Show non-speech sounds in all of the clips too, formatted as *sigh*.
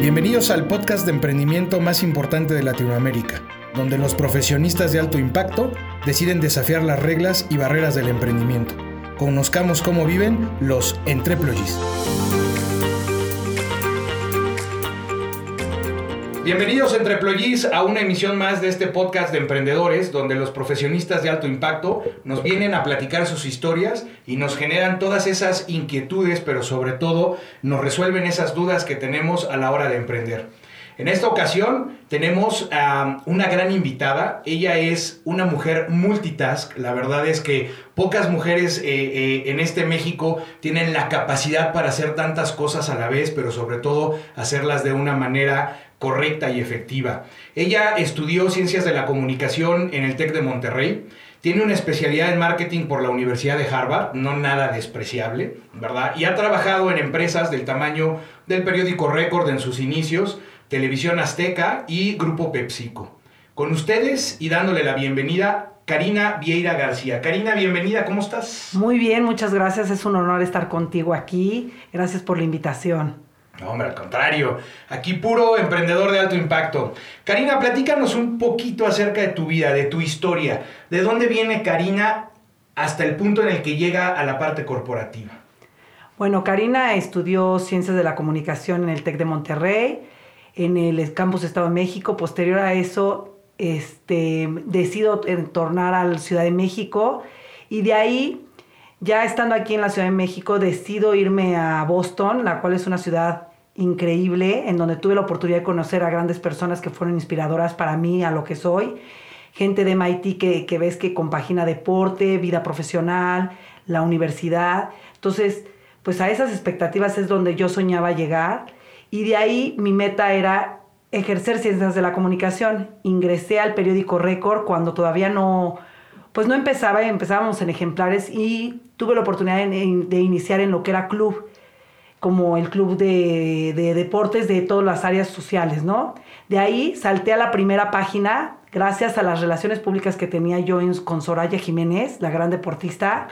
Bienvenidos al podcast de emprendimiento más importante de Latinoamérica, donde los profesionistas de alto impacto deciden desafiar las reglas y barreras del emprendimiento. Conozcamos cómo viven los entreployees. Bienvenidos Entreployees a una emisión más de este podcast de emprendedores donde los profesionistas de alto impacto nos vienen a platicar sus historias y nos generan todas esas inquietudes, pero sobre todo nos resuelven esas dudas que tenemos a la hora de emprender. En esta ocasión tenemos a una gran invitada. Ella es una mujer multitask. La verdad es que pocas mujeres eh, eh, en este México tienen la capacidad para hacer tantas cosas a la vez, pero sobre todo hacerlas de una manera correcta y efectiva. Ella estudió ciencias de la comunicación en el TEC de Monterrey. Tiene una especialidad en marketing por la Universidad de Harvard, no nada despreciable, ¿verdad? Y ha trabajado en empresas del tamaño del periódico Record en sus inicios, Televisión Azteca y Grupo PepsiCo. Con ustedes y dándole la bienvenida, Karina Vieira García. Karina, bienvenida, ¿cómo estás? Muy bien, muchas gracias. Es un honor estar contigo aquí. Gracias por la invitación. No, hombre, al contrario. Aquí puro emprendedor de alto impacto. Karina, platícanos un poquito acerca de tu vida, de tu historia. ¿De dónde viene Karina hasta el punto en el que llega a la parte corporativa? Bueno, Karina estudió Ciencias de la Comunicación en el TEC de Monterrey en el Campus Estado de México. Posterior a eso, este, decido tornar a la Ciudad de México y de ahí, ya estando aquí en la Ciudad de México, decido irme a Boston, la cual es una ciudad increíble, en donde tuve la oportunidad de conocer a grandes personas que fueron inspiradoras para mí, a lo que soy. Gente de MIT que, ves que compagina deporte, vida profesional, la universidad. Entonces, pues a esas expectativas es donde yo soñaba llegar y de ahí mi meta era ejercer ciencias de la comunicación. Ingresé al periódico Récord cuando todavía no, pues no empezaba, empezábamos en ejemplares y tuve la oportunidad de, iniciar en lo que era club, como el club de, deportes de todas las áreas sociales, ¿no? De ahí salté a la primera página gracias a las relaciones públicas que tenía yo con Soraya Jiménez, la gran deportista.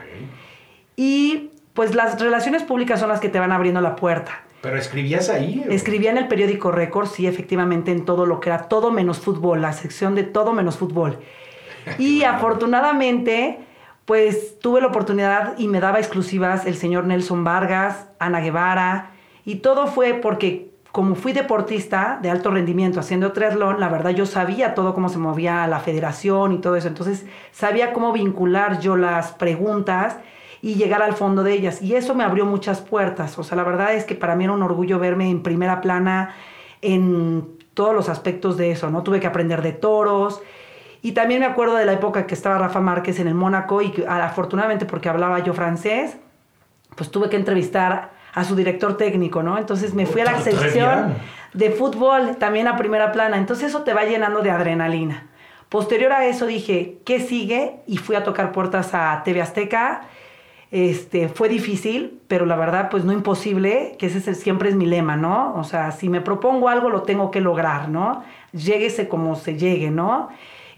Y pues las relaciones públicas son las que te van abriendo la puerta. ¿Pero escribías ahí? Escribía en el periódico Récord, sí, efectivamente, en todo lo que era todo menos fútbol, la sección de todo menos fútbol. *laughs* Y afortunadamente, pues tuve la oportunidad y me daba exclusivas el señor Nelson Vargas, Ana Guevara, y todo fue porque como fui deportista de alto rendimiento haciendo triatlón, la verdad yo sabía todo cómo se movía la federación y todo eso, entonces sabía cómo vincular yo las preguntas y llegar al fondo de ellas. Y eso me abrió muchas puertas. O sea, la verdad es que para mí era un orgullo verme en primera plana en todos los aspectos de eso, ¿no? Tuve que aprender de toros. Y también me acuerdo de la época que estaba Rafa Márquez en el Mónaco y afortunadamente porque hablaba yo francés, pues tuve que entrevistar a su director técnico, ¿no? Entonces me fui a la sección de fútbol, también a primera plana. Entonces eso te va llenando de adrenalina. Posterior a eso dije, ¿qué sigue? Y fui a tocar puertas a TV Azteca este, fue difícil, pero la verdad, pues no imposible, que ese siempre es mi lema, ¿no? O sea, si me propongo algo, lo tengo que lograr, ¿no? Lléguese como se llegue, ¿no?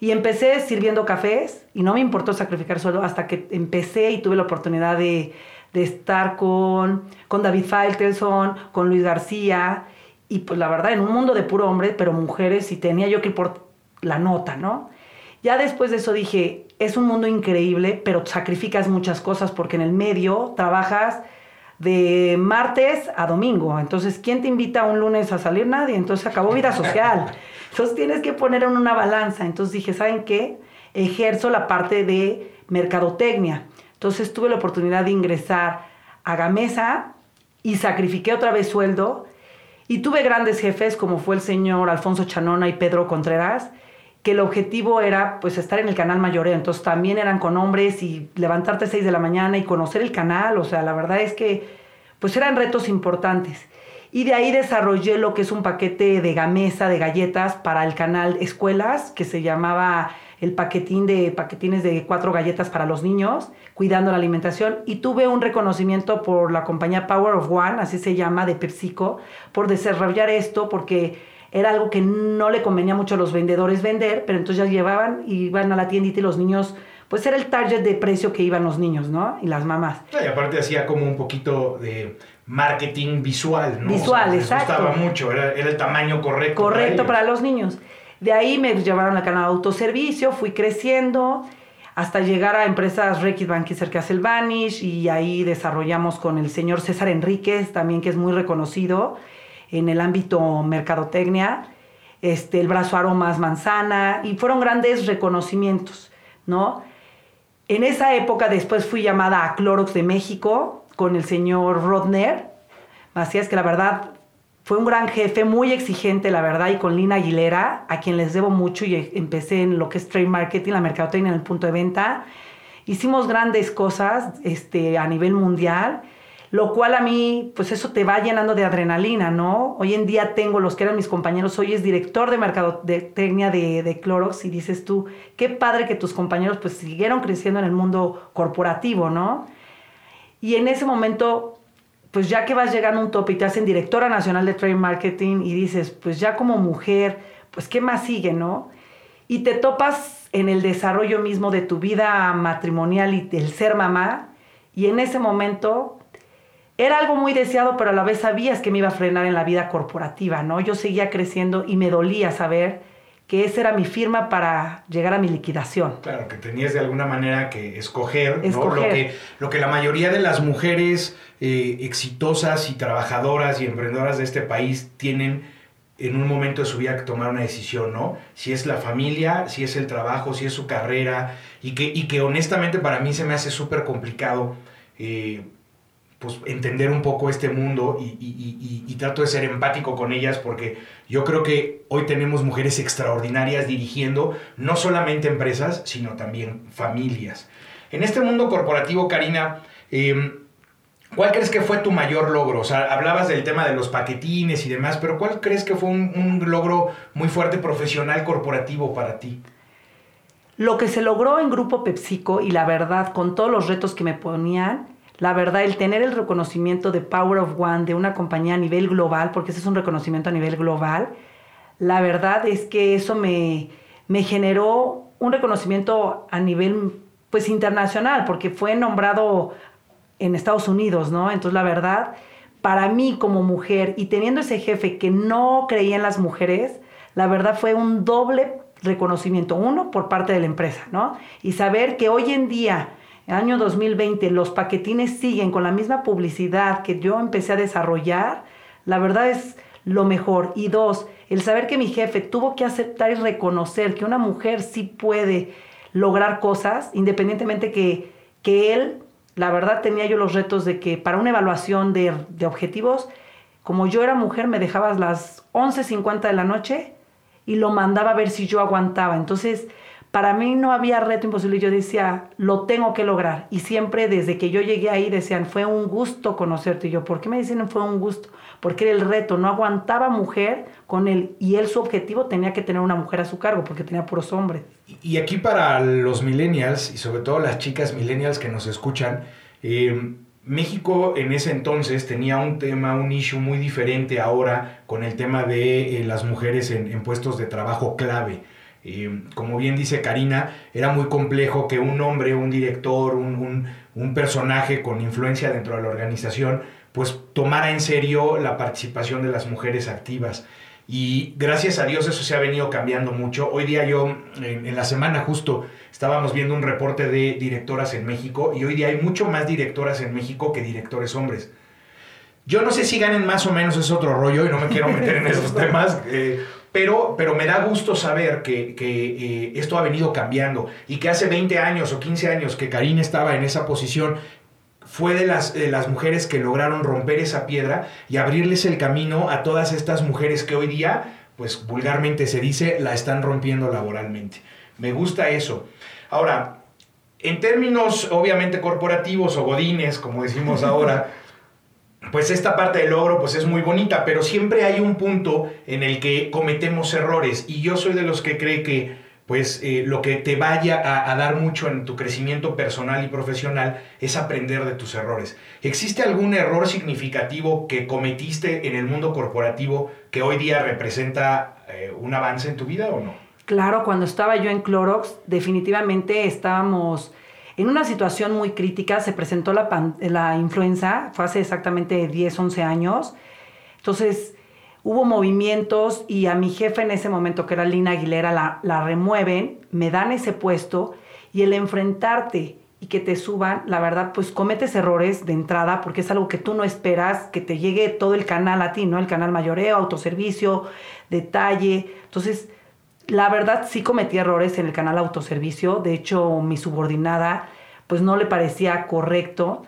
Y empecé sirviendo cafés y no me importó sacrificar solo hasta que empecé y tuve la oportunidad de, estar con, con David Faitelson, con Luis García, y pues la verdad, en un mundo de puro hombre, pero mujeres, y tenía yo que ir por la nota, ¿no? Ya después de eso dije, es un mundo increíble, pero sacrificas muchas cosas porque en el medio trabajas de martes a domingo. Entonces, ¿quién te invita un lunes a salir? Nadie. Entonces, acabó vida social. Entonces, tienes que poner en una balanza. Entonces, dije, ¿saben qué? Ejerzo la parte de mercadotecnia. Entonces, tuve la oportunidad de ingresar a Gamesa y sacrifiqué otra vez sueldo. Y tuve grandes jefes como fue el señor Alfonso Chanona y Pedro Contreras, que el objetivo era pues estar en el canal mayoreo, entonces también eran con hombres y levantarte a 6 de la mañana y conocer el canal, o sea, la verdad es que pues eran retos importantes. Y de ahí desarrollé lo que es un paquete de gamesa de galletas para el canal Escuelas, que se llamaba el paquetín de paquetines de cuatro galletas para los niños, cuidando la alimentación. Y tuve un reconocimiento por la compañía Power of One, así se llama, de PepsiCo, por desarrollar esto, porque era algo que no le convenía mucho a los vendedores vender, pero entonces ya llevaban y iban a la tiendita y los niños pues era el target de precio que iban los niños, ¿no? Y las mamás. Y aparte hacía como un poquito de marketing visual, ¿no? Visual, exacto. Les gustaba mucho, era, el tamaño correcto. Correcto para, los niños. De ahí me llevaron a canal de autoservicio, fui creciendo hasta llegar a empresas Requis Banquiser Vanish y ahí desarrollamos con el señor César Enríquez, también que es muy reconocido en el ámbito mercadotecnia, este, el brazo aromas manzana, y fueron grandes reconocimientos, ¿no? En esa época después fui llamada a Clorox de México con el señor Rodner, así es que la verdad fue un gran jefe, muy exigente, la verdad, y con Lina Aguilera, a quien les debo mucho y empecé en lo que es trade marketing, la mercadotecnia en el punto de venta. Hicimos grandes cosas este, a nivel mundial lo cual a mí, pues eso te va llenando de adrenalina, ¿no? Hoy en día tengo los que eran mis compañeros, hoy es director de mercadotecnia de, Clorox y dices tú, qué padre que tus compañeros pues siguieron creciendo en el mundo corporativo, ¿no? Y en ese momento, pues ya que vas llegando a un tope y te hacen directora nacional de trade marketing y dices, pues ya como mujer, pues qué más sigue, ¿no? Y te topas en el desarrollo mismo de tu vida matrimonial y del ser mamá y en ese momento era algo muy deseado, pero a la vez sabías que me iba a frenar en la vida corporativa, ¿no? Yo seguía creciendo y me dolía saber que esa era mi firma para llegar a mi liquidación. Claro, que tenías de alguna manera que escoger, ¿no? Lo que, lo que la mayoría de las mujeres eh, exitosas y trabajadoras y emprendedoras de este país tienen en un momento de su vida que tomar una decisión, ¿no? Si es la familia, si es el trabajo, si es su carrera, y que, y que honestamente para mí se me hace súper complicado. Eh, pues, entender un poco este mundo y, trato de ser empático con ellas porque yo creo que hoy tenemos mujeres extraordinarias dirigiendo no solamente empresas, sino también familias. En este mundo corporativo, Karina, em, ¿cuál crees que fue tu mayor logro? O sea, hablabas del tema de los paquetines y demás, pero ¿cuál crees que fue un, un logro muy fuerte profesional corporativo para ti? Lo que se logró en Grupo PepsiCo y la verdad, con todos los retos que me ponían, la verdad, el tener el reconocimiento de Power of One de una compañía a nivel global, porque ese es un reconocimiento a nivel global, la verdad es que eso me, me generó un reconocimiento a nivel pues internacional, porque fue nombrado en Estados Unidos, ¿no? Entonces, la verdad, para mí como mujer y teniendo ese jefe que no creía en las mujeres, la verdad fue un doble reconocimiento, uno por parte de la empresa, ¿no? Y saber que hoy en día año 2020 los paquetines siguen con la misma publicidad que yo empecé a desarrollar, la verdad es lo mejor. Y dos, el saber que mi jefe tuvo que aceptar y reconocer que una mujer sí puede lograr cosas, independientemente que, que él, la verdad tenía yo los retos de que para una evaluación de, de objetivos, como yo era mujer, me dejabas las 11.50 de la noche y lo mandaba a ver si yo aguantaba. Entonces, para mí no había reto imposible. Yo decía, lo tengo que lograr. Y siempre desde que yo llegué ahí decían, fue un gusto conocerte. Y yo, ¿por qué me dicen fue un gusto? Porque era el reto. No aguantaba mujer con él. Y él su objetivo tenía que tener una mujer a su cargo porque tenía puros hombres. Y aquí para los millennials y sobre todo las chicas millennials que nos escuchan, eh, México en ese entonces tenía un tema, un issue muy diferente ahora con el tema de eh, las mujeres en puestos de trabajo clave como bien dice Karina, era muy complejo que un hombre, un director, un, personaje con influencia dentro de la organización, pues tomara en serio la participación de las mujeres activas. Y gracias a Dios eso se ha venido cambiando mucho. Hoy día yo, en, la semana justo, estábamos viendo un reporte de directoras en México y hoy día hay mucho más directoras en México que directores hombres. Yo no sé si ganen más o menos, es otro rollo y no me quiero meter en *laughs* esos temas. Eh, pero, pero me da gusto saber que, eh, esto ha venido cambiando y que hace 20 años o 15 años que Karina estaba en esa posición, fue de las, de las mujeres que lograron romper esa piedra y abrirles el camino a todas estas mujeres que hoy día, pues vulgarmente se dice, la están rompiendo laboralmente. Me gusta eso. Ahora, en términos obviamente corporativos o godines, como decimos ahora, *laughs* pues esta parte del logro pues es muy bonita, pero siempre hay un punto en el que cometemos errores y yo soy de los que cree que pues eh, lo que te vaya a, dar mucho en tu crecimiento personal y profesional es aprender de tus errores. ¿Existe algún error significativo que cometiste en el mundo corporativo que hoy día representa eh, un avance en tu vida o no? Claro, cuando estaba yo en Clorox, definitivamente estábamos en una situación muy crítica. Se presentó la, la influenza, fue hace exactamente 10, 11 años. Entonces, hubo movimientos y a mi jefe en ese momento, que era Lina Aguilera, la, la remueven, me dan ese puesto y el enfrentarte y que te suban, la verdad, pues cometes errores de entrada porque es algo que tú no esperas, que te llegue todo el canal a ti, ¿no? El canal mayoreo, autoservicio, detalle. Entonces, la verdad sí cometí errores en el canal autoservicio. De hecho, mi subordinada, pues no le parecía correcto,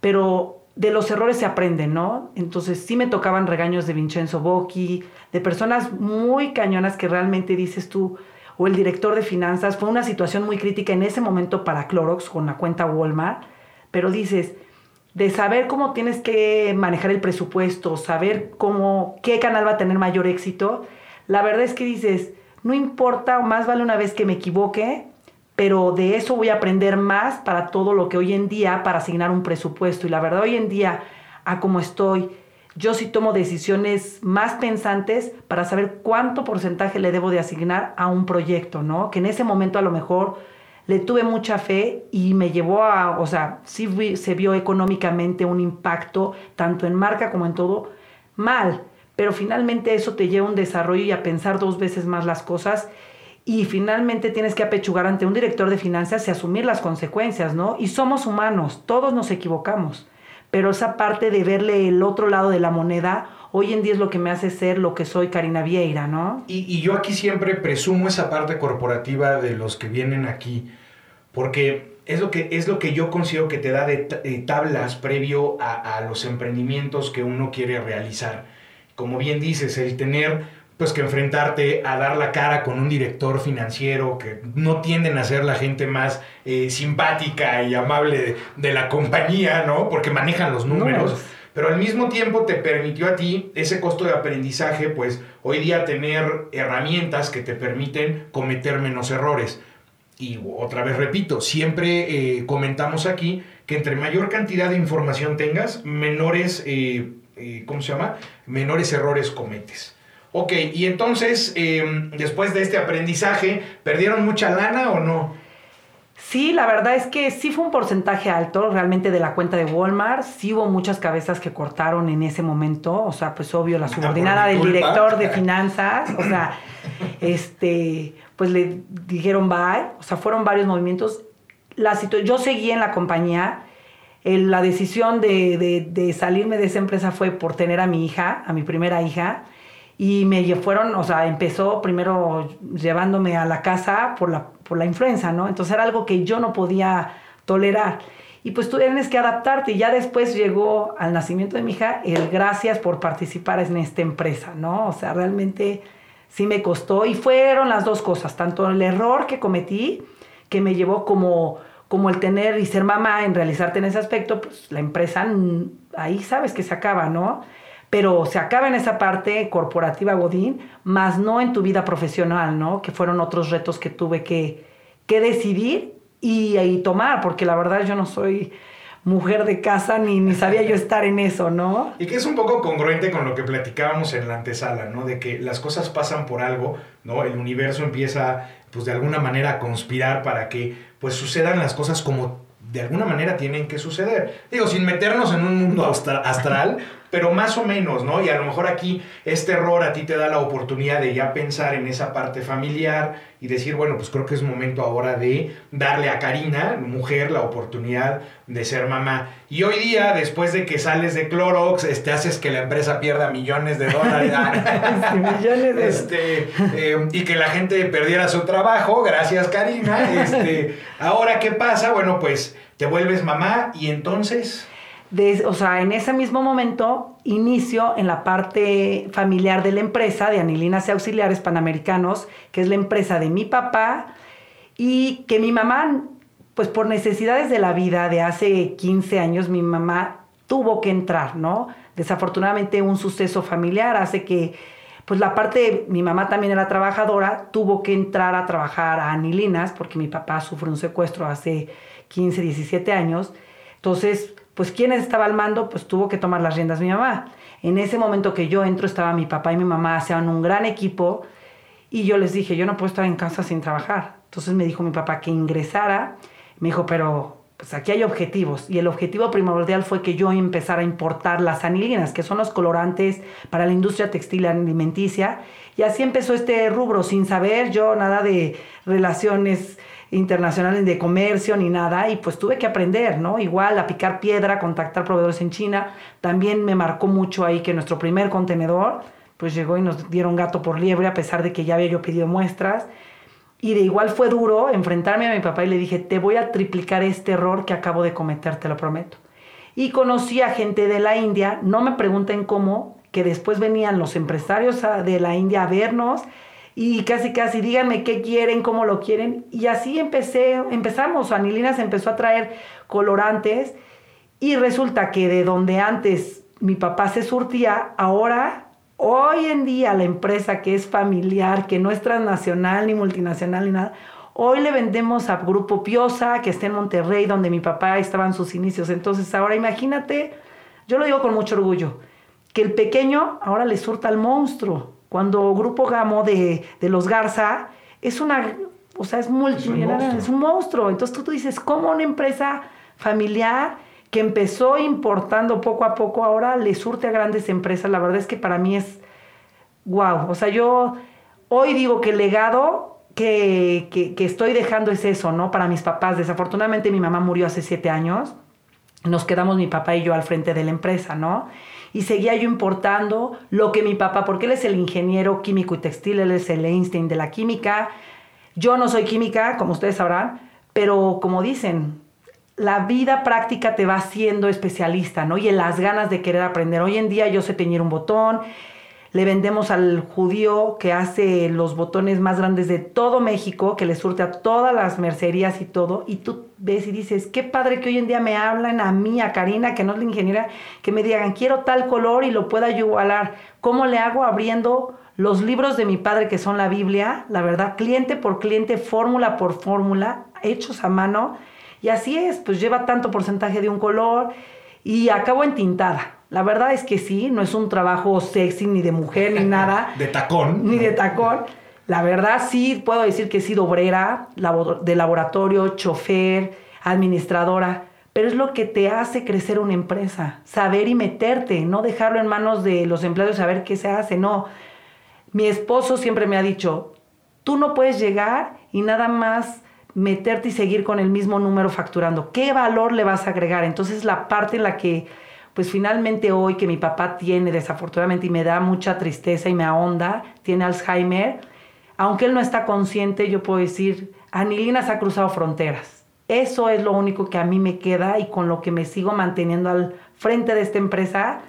pero de los errores se aprende, ¿no? Entonces sí me tocaban regaños de Vincenzo Bocchi, de personas muy cañonas que realmente dices tú, o el director de finanzas. Fue una situación muy crítica en ese momento para Clorox con la cuenta Walmart, pero dices, de saber cómo tienes que manejar el presupuesto, saber cómo, qué canal va a tener mayor éxito, la verdad es que dices, no importa, más vale una vez que me equivoque, pero de eso voy a aprender más para todo lo que hoy en día, para asignar un presupuesto. Y la verdad, hoy en día, a cómo estoy, yo sí tomo decisiones más pensantes para saber cuánto porcentaje le debo de asignar a un proyecto, ¿no? Que en ese momento a lo mejor le tuve mucha fe y me llevó a, o sea, sí se vio económicamente un impacto, tanto en marca como en todo, mal, pero finalmente eso te lleva a un desarrollo y a pensar dos veces más las cosas y finalmente tienes que apechugar ante un director de finanzas y asumir las consecuencias, ¿no? Y somos humanos, todos nos equivocamos pero esa parte de verle el otro lado de la moneda, hoy en día es lo que me hace ser lo que soy Karina Vieira, ¿no? Y, yo aquí siempre presumo esa parte corporativa de los que vienen aquí, porque es lo que, es lo que yo considero que te da de, tablas previo a, a los emprendimientos que uno quiere realizar. Como bien dices, el tener pues que enfrentarte a dar la cara con un director financiero que no tienden a ser la gente más eh, simpática y amable de, la compañía, ¿no? Porque manejan los números. Pero al mismo tiempo te permitió a ti ese costo de aprendizaje, pues hoy día tener herramientas que te permiten cometer menos errores. Y otra vez repito, siempre eh, comentamos aquí que entre mayor cantidad de información tengas, menores, eh, ¿cómo se llama? Menores errores cometes. Ok, y entonces, em, después de este aprendizaje, ¿perdieron mucha lana o no? Sí, la verdad es que sí fue un porcentaje alto realmente de la cuenta de Walmart. Sí hubo muchas cabezas que cortaron en ese momento. O sea, pues obvio, la ah, subordinada del director de finanzas. O sea, *laughs* este, pues le dijeron bye. O sea, fueron varios movimientos. La yo seguí en la compañía. La decisión de, de salirme de esa empresa fue por tener a mi hija, a mi primera hija y me fueron, o sea, empezó primero llevándome a la casa por la, por la influenza, ¿no? Entonces era algo que yo no podía tolerar. Y pues tú tienes que adaptarte. Y ya después llegó al nacimiento de mi hija el gracias por participar en esta empresa, ¿no? O sea, realmente sí me costó. Y fueron las dos cosas, tanto el error que cometí, que me llevó como, como el tener y ser mamá en realizarte en ese aspecto, pues la empresa ahí sabes que se acaba, ¿no? pero se acaba en esa parte corporativa Godín, más no en tu vida profesional, ¿no? Que fueron otros retos que tuve que, que decidir y, tomar, porque la verdad yo no soy mujer de casa ni, ni sabía yo estar en eso, ¿no? Y que es un poco congruente con lo que platicábamos en la antesala, ¿no? De que las cosas pasan por algo, ¿no? El universo empieza, pues de alguna manera a conspirar para que, pues sucedan las cosas como de alguna manera tienen que suceder. Digo, sin meternos en un mundo astral, *laughs* pero más o menos, ¿no? Y a lo mejor aquí este error a ti te da la oportunidad de ya pensar en esa parte familiar y decir, bueno, pues creo que es momento ahora de darle a Karina, mujer, la oportunidad de ser mamá. Y hoy día, después de que sales de Clorox, este, haces que la empresa pierda millones de dólares. *laughs* millones de... Este, eh, y que la gente perdiera su trabajo, gracias Karina. *laughs* Este, ahora, ¿qué pasa? Bueno, pues te vuelves mamá y entonces o sea, en ese mismo momento inicio en la parte familiar de la empresa de Anilinas y Auxiliares Panamericanos, que es la empresa de mi papá y que mi mamá, pues por necesidades de la vida de hace 15 años, mi mamá tuvo que entrar, ¿no? Desafortunadamente un suceso familiar hace que, pues la parte, mi mamá también era trabajadora, tuvo que entrar a trabajar a Anilinas porque mi papá sufrió un secuestro hace 15, 17 años. Entonces, pues ¿quién estaba al mando? Pues tuvo que tomar las riendas mi mamá. En ese momento que yo entro estaba mi papá y mi mamá, hacían un gran equipo Y yo les dije, yo no puedo estar en casa sin trabajar. Entonces me dijo mi papá que ingresara. Me dijo, pero pues aquí hay objetivos. Y el objetivo primordial fue que yo empezara a importar las anilinas, que son los colorantes para la industria textil alimenticia. Y así empezó este rubro, sin saber yo nada de relaciones internacionales de comercio ni nada y pues tuve que aprender, ¿no? Igual a picar piedra, contactar proveedores en China. También me marcó mucho ahí que nuestro primer contenedor pues llegó y nos dieron gato por liebre a pesar de que ya había yo pedido muestras. Y de igual fue duro enfrentarme a mi papá y le dije, te voy a triplicar este error que acabo de cometer, te lo prometo. Y conocí a gente de la India, no me pregunten cómo, que después venían los empresarios de la India a vernos y casi casi díganme qué quieren, cómo lo quieren. Y así empecé, empezamos, Anilinas empezó a traer colorantes y resulta que de donde antes mi papá se surtía, ahora Hoy en día la empresa que es familiar, que no es transnacional ni multinacional ni nada, hoy le vendemos a Grupo Piosa, que está en Monterrey, donde mi papá estaba en sus inicios. Entonces ahora imagínate, yo lo digo con mucho orgullo, que el pequeño ahora le surta al monstruo. Cuando Grupo Gamo de, los Garza es una, o sea, es multimillonaria, es un monstruo. Entonces tú, tú dices, ¿cómo una empresa familiar que empezó importando poco a poco, ahora le surte a grandes empresas. La verdad es que para mí es wow. O sea, yo hoy digo que el legado que, que, estoy dejando es eso, ¿no? Para mis papás. Desafortunadamente mi mamá murió hace siete años. Nos quedamos mi papá y yo al frente de la empresa, ¿no? Y seguía yo importando lo que mi papá, porque él es el ingeniero químico y textil, él es el Einstein de la química. Yo no soy química, como ustedes sabrán, pero como dicen, la vida práctica te va haciendo especialista, ¿no? Y en las ganas de querer aprender. Hoy en día yo sé teñir un botón, le vendemos al judío que hace los botones más grandes de todo México, que le surte a todas las mercerías y todo, y tú ves y dices, qué padre que hoy en día me hablan a mí, a Karina, que no es la ingeniera, que me digan, quiero tal color y lo pueda yo igualar. ¿Cómo le hago abriendo los libros de mi padre, que son la Biblia, la verdad, cliente por cliente, fórmula por fórmula, hechos a mano? Y así es, pues lleva tanto porcentaje de un color y acabo entintada. La verdad es que sí, no es un trabajo sexy ni de mujer ni *laughs* nada. de tacón. Ni de tacón. La verdad sí puedo decir que he sido obrera, de laboratorio, chofer, administradora, pero es lo que te hace crecer una empresa, saber y meterte, no dejarlo en manos de los empleados saber qué se hace, no. Mi esposo siempre me ha dicho, tú no puedes llegar y nada más meterte y seguir con el mismo número facturando. ¿Qué valor le vas a agregar? Entonces la parte en la que, pues finalmente hoy que mi papá tiene desafortunadamente y me da mucha tristeza y me ahonda, tiene Alzheimer, aunque él no está consciente, yo puedo decir, Anilinas ha cruzado fronteras. Eso es lo único que a mí me queda y con lo que me sigo manteniendo al frente de esta empresa,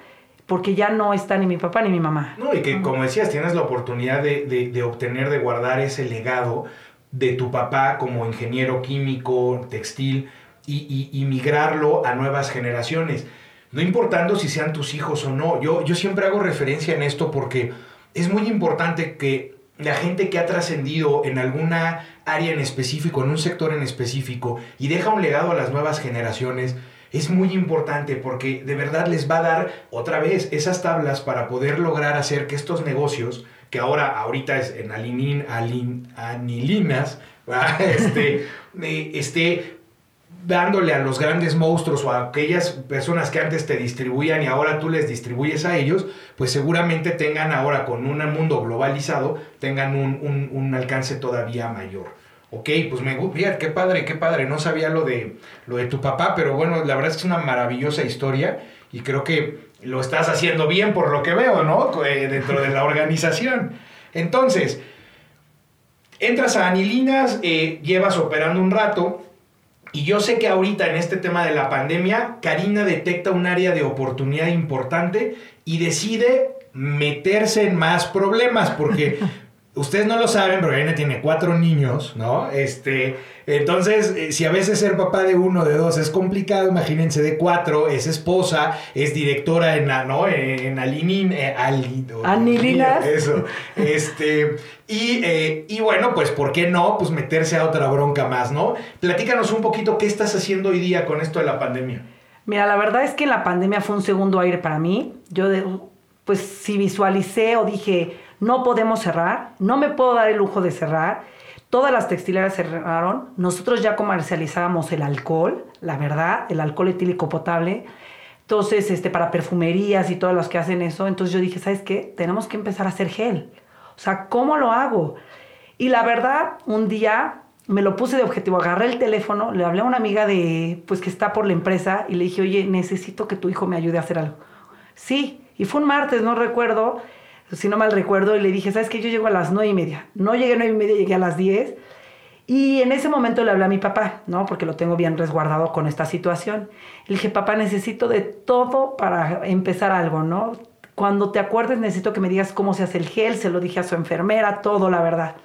porque ya no está ni mi papá ni mi mamá. No, y que como decías, tienes la oportunidad de, de obtener, de guardar ese legado de tu papá como ingeniero químico, textil, y, migrarlo a nuevas generaciones. No importando si sean tus hijos o no. Yo, yo siempre hago referencia en esto porque es muy importante que la gente que ha trascendido en alguna área en específico, en un sector en específico, y deja un legado a las nuevas generaciones, es muy importante porque de verdad les va a dar otra vez esas tablas para poder lograr hacer que estos negocios que ahora, ahorita es en alinin, anilinas, *laughs* este, eh, esté dándole a los grandes monstruos o a aquellas personas que antes te distribuían y ahora tú les distribuyes a ellos, pues seguramente tengan ahora con un mundo globalizado, tengan un, alcance todavía mayor. Ok, pues me gusta, qué padre, qué padre, no sabía lo de, lo de tu papá, pero bueno, la verdad es que es una maravillosa historia y creo que lo estás haciendo bien por lo que veo, ¿no? Eh, dentro de la organización. Entonces, entras a Anilinas, eh, llevas operando un rato, y yo sé que ahorita en este tema de la pandemia, Karina detecta un área de oportunidad importante y decide meterse en más problemas, porque *laughs* Ustedes no lo saben, pero Karina tiene cuatro niños, ¿no? Este, entonces, eh, si a veces ser papá de uno, de dos es complicado, imagínense de cuatro, es esposa, es directora en la, ¿no? En, Alinin, eh, Anilinas. Eso. Este, y, eh, y bueno, pues, ¿por qué no? Pues meterse a otra bronca más, ¿no? Platícanos un poquito qué estás haciendo hoy día con esto de la pandemia. Mira, la verdad es que la pandemia fue un segundo aire para mí. Yo, pues, si visualicé o dije no podemos cerrar, no me puedo dar el lujo de cerrar. Todas las textileras cerraron. Nosotros ya comercializábamos el alcohol, la verdad, el alcohol etílico potable. Entonces, este, para perfumerías y todos los que hacen eso, entonces yo dije, ¿sabes qué? Tenemos que empezar a hacer gel. O sea, ¿cómo lo hago? Y la verdad, un día me lo puse de objetivo, agarré el teléfono, le hablé a una amiga de, pues que está por la empresa y le dije, oye, necesito que tu hijo me ayude a hacer algo. Sí, y fue un martes, no recuerdo, si no mal recuerdo, y le dije, ¿sabes qué? Yo llego a las nueve y media. No llegué a nueve y media, llegué a las diez. Y en ese momento le hablé a mi papá, ¿no? Porque lo tengo bien resguardado con esta situación. Le dije, papá, necesito de todo para empezar algo, ¿no? Cuando te acuerdes, necesito que me digas cómo se hace el gel. Se lo dije a su enfermera, todo, la verdad.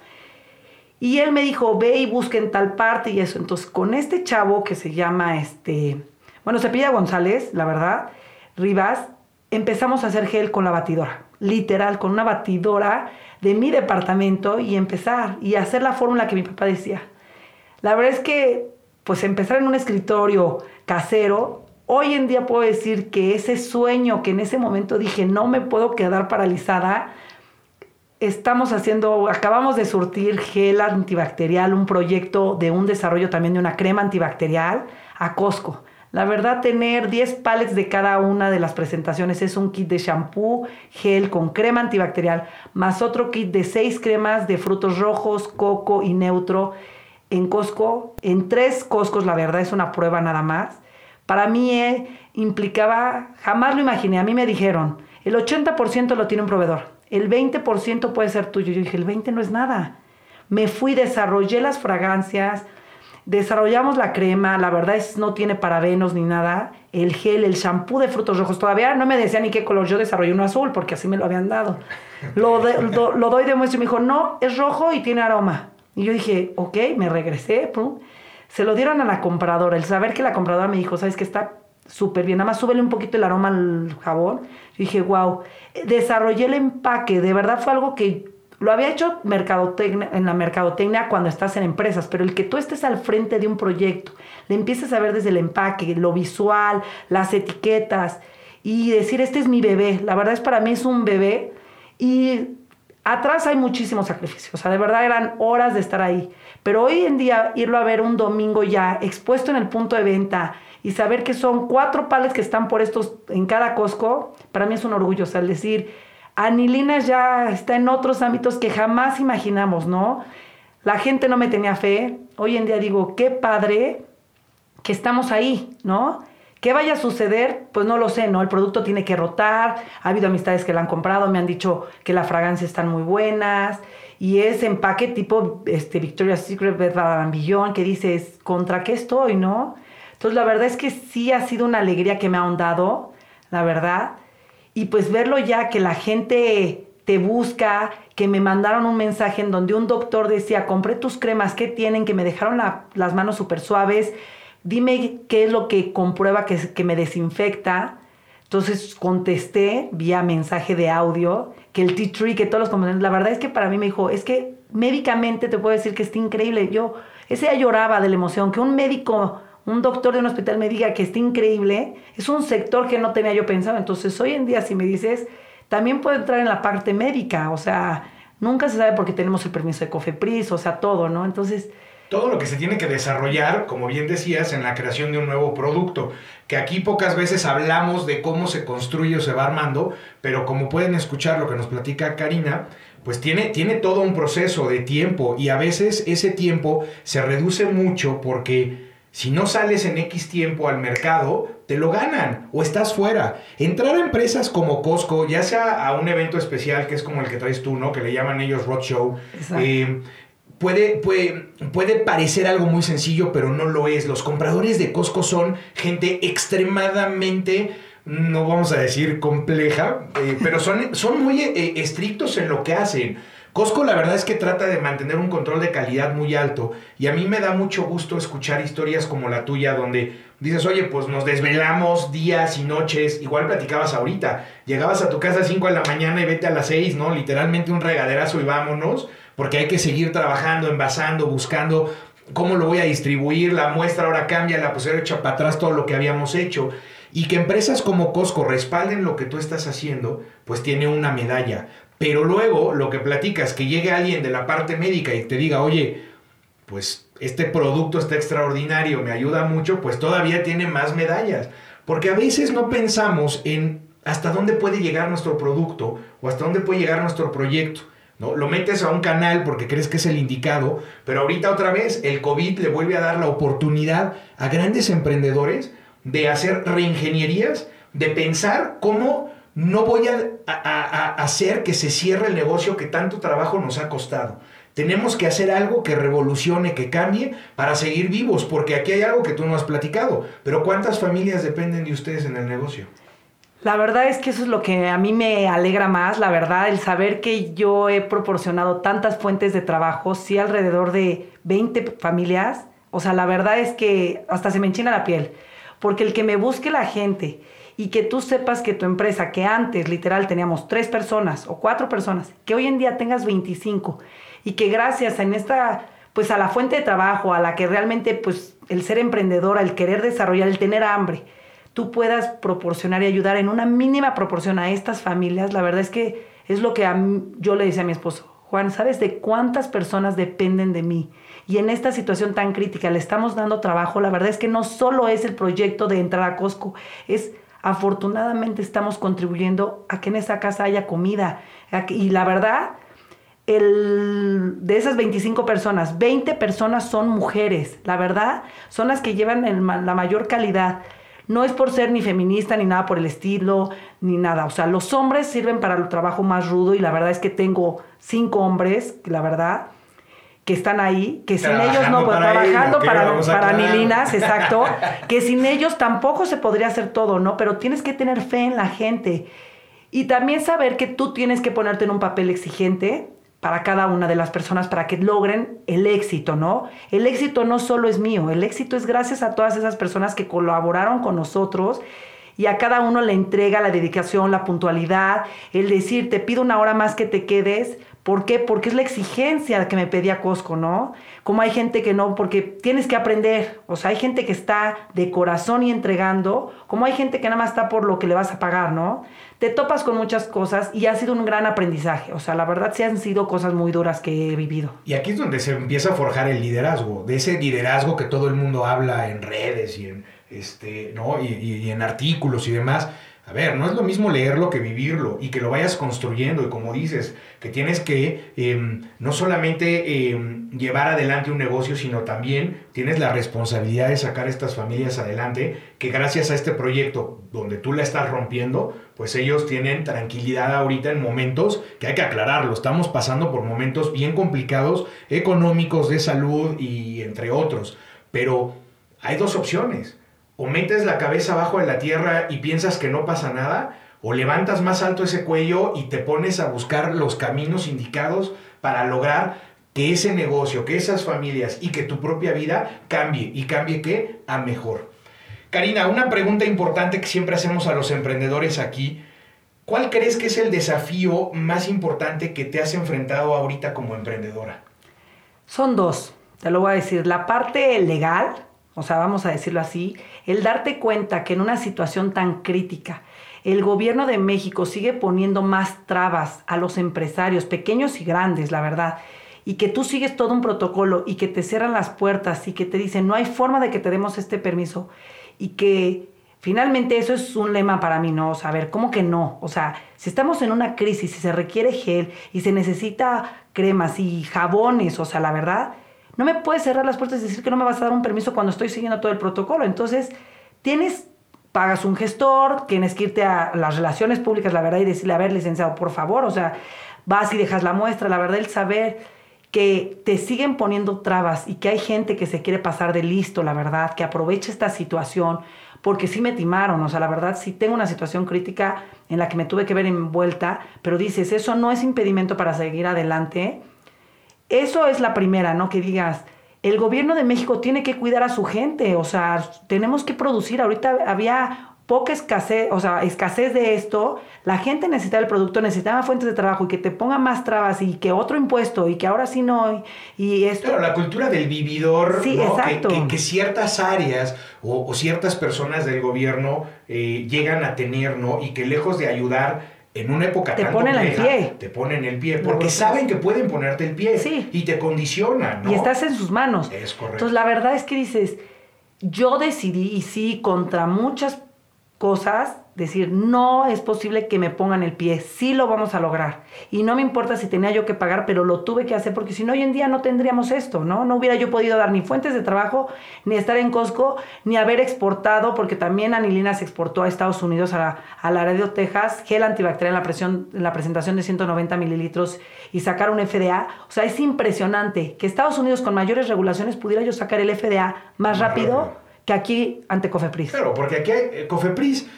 Y él me dijo, ve y busca en tal parte y eso. Entonces, con este chavo que se llama, este, bueno, se pilla González, la verdad, Rivas, empezamos a hacer gel con la batidora. Literal, con una batidora de mi departamento y empezar y hacer la fórmula que mi papá decía. La verdad es que, pues empezar en un escritorio casero, hoy en día puedo decir que ese sueño que en ese momento dije, no me puedo quedar paralizada, estamos haciendo, acabamos de surtir gel antibacterial, un proyecto de un desarrollo también de una crema antibacterial a Costco. La verdad, tener 10 palets de cada una de las presentaciones es un kit de shampoo, gel con crema antibacterial, más otro kit de 6 cremas de frutos rojos, coco y neutro en Costco. En tres Costcos, la verdad, es una prueba nada más. Para mí eh, implicaba, jamás lo imaginé, a mí me dijeron, el 80% lo tiene un proveedor, el 20% puede ser tuyo. Yo dije, el 20% no es nada. Me fui, desarrollé las fragancias, Desarrollamos la crema, la verdad es no tiene parabenos ni nada. El gel, el shampoo de frutos rojos, todavía no me decía ni qué color. Yo desarrollé uno azul porque así me lo habían dado. Lo, lo, doy de muestra y me dijo, no, es rojo y tiene aroma. Y yo dije, ok, me regresé. Se lo dieron a la compradora. El saber que la compradora me dijo, ¿sabes que Está súper bien. Nada más súbele un poquito el aroma al jabón. Yo dije, wow. Desarrollé el empaque. De verdad fue algo que lo había hecho en la mercadotecnia cuando estás en empresas, pero el que tú estés al frente de un proyecto, le empieces a ver desde el empaque, lo visual, las etiquetas y decir, este es mi bebé. La verdad es para mí es un bebé y atrás hay muchísimos sacrificios. O sea, de verdad eran horas de estar ahí. Pero hoy en día irlo a ver un domingo ya expuesto en el punto de venta y saber que son cuatro pales que están por estos en cada Costco, para mí es un orgullo. O sea, el decir, Anilina ya está en otros ámbitos que jamás imaginamos, ¿no? La gente no me tenía fe. Hoy en día digo, qué padre que estamos ahí, ¿no? ¿Qué vaya a suceder? Pues no lo sé, ¿no? El producto tiene que rotar. Ha habido amistades que la han comprado, me han dicho que la fragancia están muy buenas. Y es empaque tipo este, Victoria's Secret Billón que dices, ¿contra qué estoy, no? Entonces, la verdad es que sí ha sido una alegría que me ha ahondado, la verdad y pues verlo ya que la gente te busca, que me mandaron un mensaje en donde un doctor decía, compré tus cremas, ¿qué tienen? Que me dejaron las manos súper suaves, dime qué es lo que comprueba que, que me desinfecta. Entonces contesté vía mensaje de audio que el tea tree, que todos los componentes, la verdad es que para mí me dijo, es que médicamente te puedo decir que está increíble. Yo, ese ya lloraba de la emoción, que un médico un doctor de un hospital me diga que está increíble, es un sector que no tenía yo pensado. Entonces, hoy en día, si me dices, también puede entrar en la parte médica, o sea, nunca se sabe por qué tenemos el permiso de COFEPRIS, o sea, todo, ¿no? Entonces... Todo lo que se tiene que desarrollar, como bien decías, en la creación de un nuevo producto, que aquí pocas veces hablamos de cómo se construye o se va armando, pero como pueden escuchar lo que nos platica Karina, pues tiene, tiene todo un proceso de tiempo y a veces ese tiempo se reduce mucho porque si no sales en X tiempo al mercado, te lo ganan o estás fuera. Entrar a empresas como Costco, ya sea a un evento especial que es como el que traes tú, ¿no? Que le llaman ellos Roadshow. Eh, puede, puede, puede parecer algo muy sencillo, pero no lo es. Los compradores de Costco son gente extremadamente no vamos a decir compleja, eh, pero son, son muy eh, estrictos en lo que hacen. Costco la verdad es que trata de mantener un control de calidad muy alto y a mí me da mucho gusto escuchar historias como la tuya donde dices, oye, pues nos desvelamos días y noches, igual platicabas ahorita, llegabas a tu casa a 5 de la mañana y vete a las 6, ¿no? Literalmente un regaderazo y vámonos, porque hay que seguir trabajando, envasando, buscando cómo lo voy a distribuir, la muestra ahora cambia, la posera echa para atrás todo lo que habíamos hecho. Y que empresas como Costco respalden lo que tú estás haciendo, pues tiene una medalla. Pero luego lo que platicas, que llegue alguien de la parte médica y te diga, oye, pues este producto está extraordinario, me ayuda mucho, pues todavía tiene más medallas. Porque a veces no pensamos en hasta dónde puede llegar nuestro producto o hasta dónde puede llegar nuestro proyecto. ¿no? Lo metes a un canal porque crees que es el indicado, pero ahorita otra vez el COVID le vuelve a dar la oportunidad a grandes emprendedores de hacer reingenierías, de pensar cómo no voy a, hacer que se cierre el negocio que tanto trabajo nos ha costado. Tenemos que hacer algo que revolucione, que cambie para seguir vivos, porque aquí hay algo que tú no has platicado. Pero ¿cuántas familias dependen de ustedes en el negocio? La verdad es que eso es lo que a mí me alegra más, la verdad, el saber que yo he proporcionado tantas fuentes de trabajo, sí alrededor de 20 familias, o sea, la verdad es que hasta se me enchina la piel, porque el que me busque la gente y que tú sepas que tu empresa, que antes literal teníamos tres personas o cuatro personas, que hoy en día tengas 25 y que gracias en esta, pues a la fuente de trabajo, a la que realmente, pues el ser emprendedora, el querer desarrollar, el tener hambre, tú puedas proporcionar y ayudar en una mínima proporción a estas familias, la verdad es que es lo que yo le decía a mi esposo. Juan, ¿sabes de cuántas personas dependen de mí? Y en esta situación tan crítica le estamos dando trabajo. La verdad es que no solo es el proyecto de entrar a Costco, es afortunadamente estamos contribuyendo a que en esa casa haya comida. Y la verdad, el, de esas 25 personas, 20 personas son mujeres. La verdad, son las que llevan la mayor calidad. No es por ser ni feminista ni nada por el estilo, ni nada. O sea, los hombres sirven para el trabajo más rudo y la verdad es que tengo cinco hombres, la verdad, que están ahí, que sin ellos no, pues, trabajando para, para Nilinas, exacto, *laughs* que sin ellos tampoco se podría hacer todo, ¿no? Pero tienes que tener fe en la gente y también saber que tú tienes que ponerte en un papel exigente para cada una de las personas para que logren el éxito, ¿no? El éxito no solo es mío, el éxito es gracias a todas esas personas que colaboraron con nosotros y a cada uno le entrega la dedicación, la puntualidad, el decir, te pido una hora más que te quedes, ¿Por qué? Porque es la exigencia que me pedía Costco, ¿no? Como hay gente que no, porque tienes que aprender. O sea, hay gente que está de corazón y entregando, como hay gente que nada más está por lo que le vas a pagar, ¿no? Te topas con muchas cosas y ha sido un gran aprendizaje. O sea, la verdad sí han sido cosas muy duras que he vivido. Y aquí es donde se empieza a forjar el liderazgo, de ese liderazgo que todo el mundo habla en redes y en, este, ¿no? y en artículos y demás a ver, no es lo mismo leerlo que vivirlo y que lo vayas construyendo y como dices, que tienes que em, no solamente em, llevar adelante un negocio, sino también tienes la responsabilidad de sacar a estas familias adelante, que gracias a este proyecto donde tú la estás rompiendo, pues ellos tienen tranquilidad ahorita en momentos que hay que aclararlo, estamos pasando por momentos bien complicados, económicos, de salud y entre otros, pero hay dos opciones o metes la cabeza abajo de la tierra y piensas que no pasa nada, o levantas más alto ese cuello y te pones a buscar los caminos indicados para lograr que ese negocio, que esas familias y que tu propia vida cambie y cambie qué a mejor. Karina, una pregunta importante que siempre hacemos a los emprendedores aquí. ¿Cuál crees que es el desafío más importante que te has enfrentado ahorita como emprendedora? Son dos, te lo voy a decir. La parte legal, o sea, vamos a decirlo así, el darte cuenta que en una situación tan crítica, el gobierno de México sigue poniendo más trabas a los empresarios, pequeños y grandes, la verdad, y que tú sigues todo un protocolo y que te cierran las puertas y que te dicen no hay forma de que te demos este permiso y que finalmente eso es un lema para mí, ¿no? O sea, a ver, ¿cómo que no? O sea, si estamos en una crisis y se requiere gel y se necesita cremas y jabones, o sea, la verdad, no me puedes cerrar las puertas y decir que no me vas a dar un permiso cuando estoy siguiendo todo el protocolo. Entonces, tienes, pagas un gestor, tienes que irte a las relaciones públicas, la verdad, y decirle, a ver, licenciado, por favor, o sea, vas y dejas la muestra, la verdad, el saber que te siguen poniendo trabas y que hay gente que se quiere pasar de listo, la verdad, que aprovecha esta situación, porque sí me timaron, o sea, la verdad, sí tengo una situación crítica en la que me tuve que ver envuelta, pero dices, eso no es impedimento para seguir adelante eso es la primera, ¿no? Que digas, el gobierno de México tiene que cuidar a su gente, o sea, tenemos que producir. Ahorita había poca escasez, o sea, escasez de esto, la gente necesitaba el producto, necesitaba fuentes de trabajo y que te ponga más trabas y que otro impuesto y que ahora sí no. Y esto... Claro, la cultura del vividor, sí, exacto. Que, ciertas áreas o, ciertas personas del gobierno eh, llegan a tener, ¿no? Y que lejos de ayudar en una época Te tan ponen el pie. te ponen el pie, porque saben que pueden ponerte el pie Sí. y te condicionan, ¿no? Y estás en sus manos. Es correcto. Entonces, la verdad es que dices, yo decidí, y sí, contra muchas cosas, decir, no es posible que me pongan el pie, sí lo vamos a lograr. Y no me importa si tenía yo que pagar, pero lo tuve que hacer, porque si no, hoy en día no tendríamos esto, ¿no? No hubiera yo podido dar ni fuentes de trabajo, ni estar en Costco, ni haber exportado, porque también Anilina se exportó a Estados Unidos, a, a Laredo, Texas, gel antibacterial en la, presión, en la presentación de 190 mililitros y sacar un FDA. O sea, es impresionante que Estados Unidos con mayores regulaciones pudiera yo sacar el FDA más Más rápido rápido. que aquí ante Cofepris. Claro, porque aquí hay, eh, Cofepris,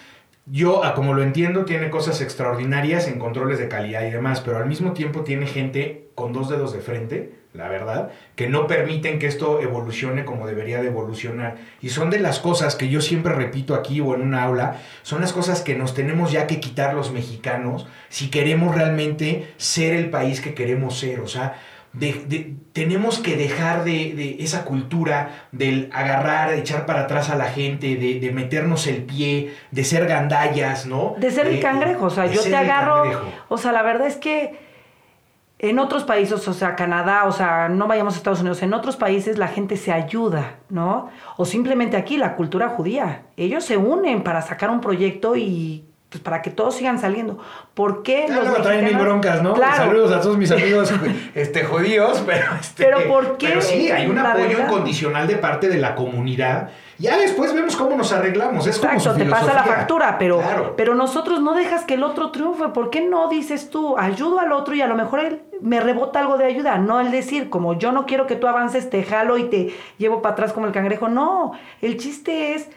yo, a como lo entiendo, tiene cosas extraordinarias en controles de calidad y demás, pero al mismo tiempo tiene gente con dos dedos de frente, la verdad, que no permiten que esto evolucione como debería de evolucionar. Y son de las cosas que yo siempre repito aquí o en una aula, son las cosas que nos tenemos ya que quitar los mexicanos si queremos realmente ser el país que queremos ser. O sea, de- de- tenemos que dejar de, de esa cultura del agarrar, de echar para atrás a la gente, de, de meternos el pie, de ser gandallas, ¿no? De ser el Eh, cangrejo, o sea, yo te agarro, o sea, la verdad es que en otros países, o sea, Canadá, o sea, no vayamos a Estados Unidos, en otros países la gente se ayuda, ¿no? O simplemente aquí la cultura judía, ellos se unen para sacar un proyecto y pues para que todos sigan saliendo. ¿Por qué Ya los luego traen mil mexicanos- broncas, ¿no? Claro. Saludos a todos mis *laughs* amigos este, judíos, pero, este, Pero ¿por qué? pero sí, hay un apoyo verdad. incondicional de parte de la comunidad. Ya después vemos cómo nos arreglamos. Es como Exacto, su te pasa la factura, pero, Claro. pero nosotros no dejas que el otro triunfe. ¿Por qué no dices tú, ayudo al otro y a lo mejor él me rebota algo de ayuda? No el decir, como yo no quiero que tú avances, te jalo y te llevo para atrás como el cangrejo. No, el chiste es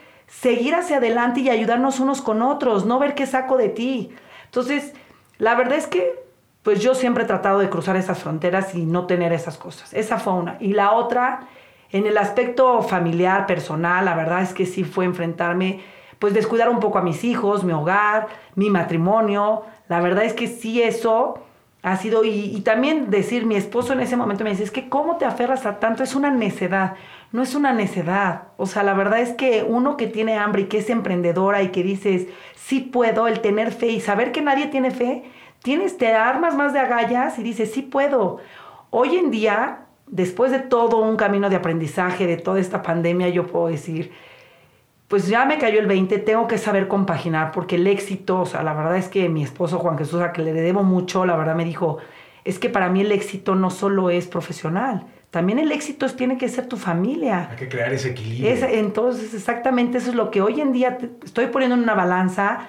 seguir hacia adelante y ayudarnos unos con otros, no ver qué saco de ti. Entonces, la verdad es que, pues yo siempre he tratado de cruzar esas fronteras y no tener esas cosas. Esa fue una. Y la otra, en el aspecto familiar, personal, la verdad es que sí fue enfrentarme, pues descuidar un poco a mis hijos, mi hogar, mi matrimonio. La verdad es que sí eso ha sido, y, también decir, mi esposo en ese momento me dice, es que cómo te aferras a tanto, es una necedad, no es una necedad. O sea, la verdad es que uno que tiene hambre y que es emprendedora y que dices, sí puedo, el tener fe y saber que nadie tiene fe, tienes, te armas más de agallas y dices, sí puedo. Hoy en día, después de todo un camino de aprendizaje, de toda esta pandemia, yo puedo decir, pues ya me cayó el 20, tengo que saber compaginar, porque el éxito, o sea, la verdad es que mi esposo Juan Jesús, a que le debo mucho, la verdad me dijo, es que para mí el éxito no solo es profesional, también el éxito tiene que ser tu familia. Hay que crear ese equilibrio. Es- entonces, exactamente eso es lo que hoy en día te- estoy poniendo en una balanza.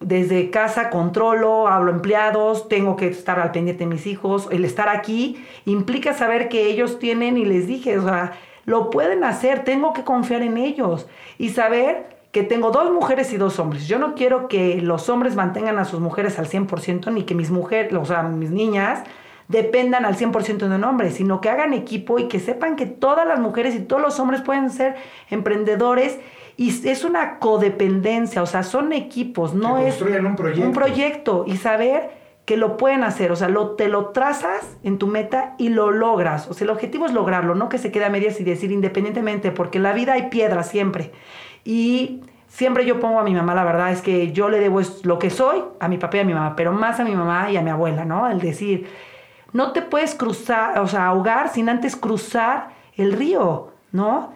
Desde casa controlo, hablo empleados, tengo que estar al pendiente de mis hijos. El estar aquí implica saber que ellos tienen, y les dije, o sea, lo pueden hacer, tengo que confiar en ellos y saber que tengo dos mujeres y dos hombres. Yo no quiero que los hombres mantengan a sus mujeres al 100%, ni que mis mujeres, o sea, mis niñas, dependan al 100% de un hombre, sino que hagan equipo y que sepan que todas las mujeres y todos los hombres pueden ser emprendedores y es una codependencia, o sea, son equipos, no Que es construyan un proyecto. un proyecto y saber que lo pueden hacer, o sea, lo, te lo trazas en tu meta y lo logras, o sea, el objetivo es lograrlo, no que se quede a medias y decir independientemente, porque en la vida hay piedras siempre y siempre yo pongo a mi mamá, la verdad es que yo le debo lo que soy a mi papá y a mi mamá, pero más a mi mamá y a mi abuela, ¿no? El decir, no te puedes cruzar, o sea, ahogar sin antes cruzar el río, ¿no?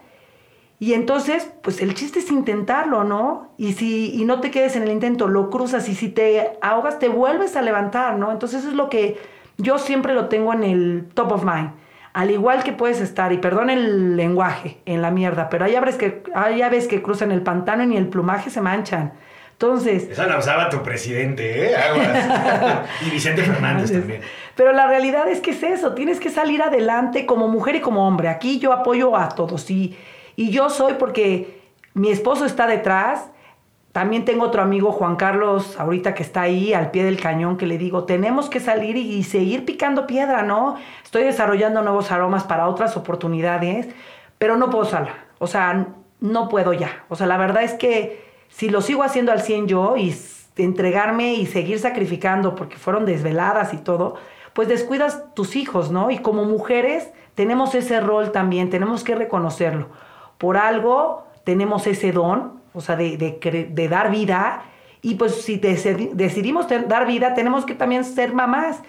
Y entonces, pues el chiste es intentarlo, ¿no? Y si y no te quedes en el intento, lo cruzas y si te ahogas te vuelves a levantar, ¿no? Entonces es lo que yo siempre lo tengo en el top of mind. Al igual que puedes estar, y perdón el lenguaje, en la mierda, pero hay aves que, hay aves que cruzan el pantano y ni el plumaje se manchan. Entonces, Esa la usaba tu presidente, ¿eh? Aguas. *laughs* y Vicente Fernández también. Pero la realidad es que es eso, tienes que salir adelante como mujer y como hombre. Aquí yo apoyo a todos y, y yo soy porque mi esposo está detrás. También tengo otro amigo, Juan Carlos, ahorita que está ahí al pie del cañón, que le digo, tenemos que salir y, y seguir picando piedra, ¿no? Estoy desarrollando nuevos aromas para otras oportunidades, pero no puedo sola. O sea, no puedo ya. O sea, la verdad es que si lo sigo haciendo al 100 yo y entregarme y seguir sacrificando porque fueron desveladas y todo, pues descuidas tus hijos, ¿no? Y como mujeres tenemos ese rol también, tenemos que reconocerlo. Por algo tenemos ese don, o sea, de, de de dar vida Y pues si decidimos dar vida, tenemos que también ser mamás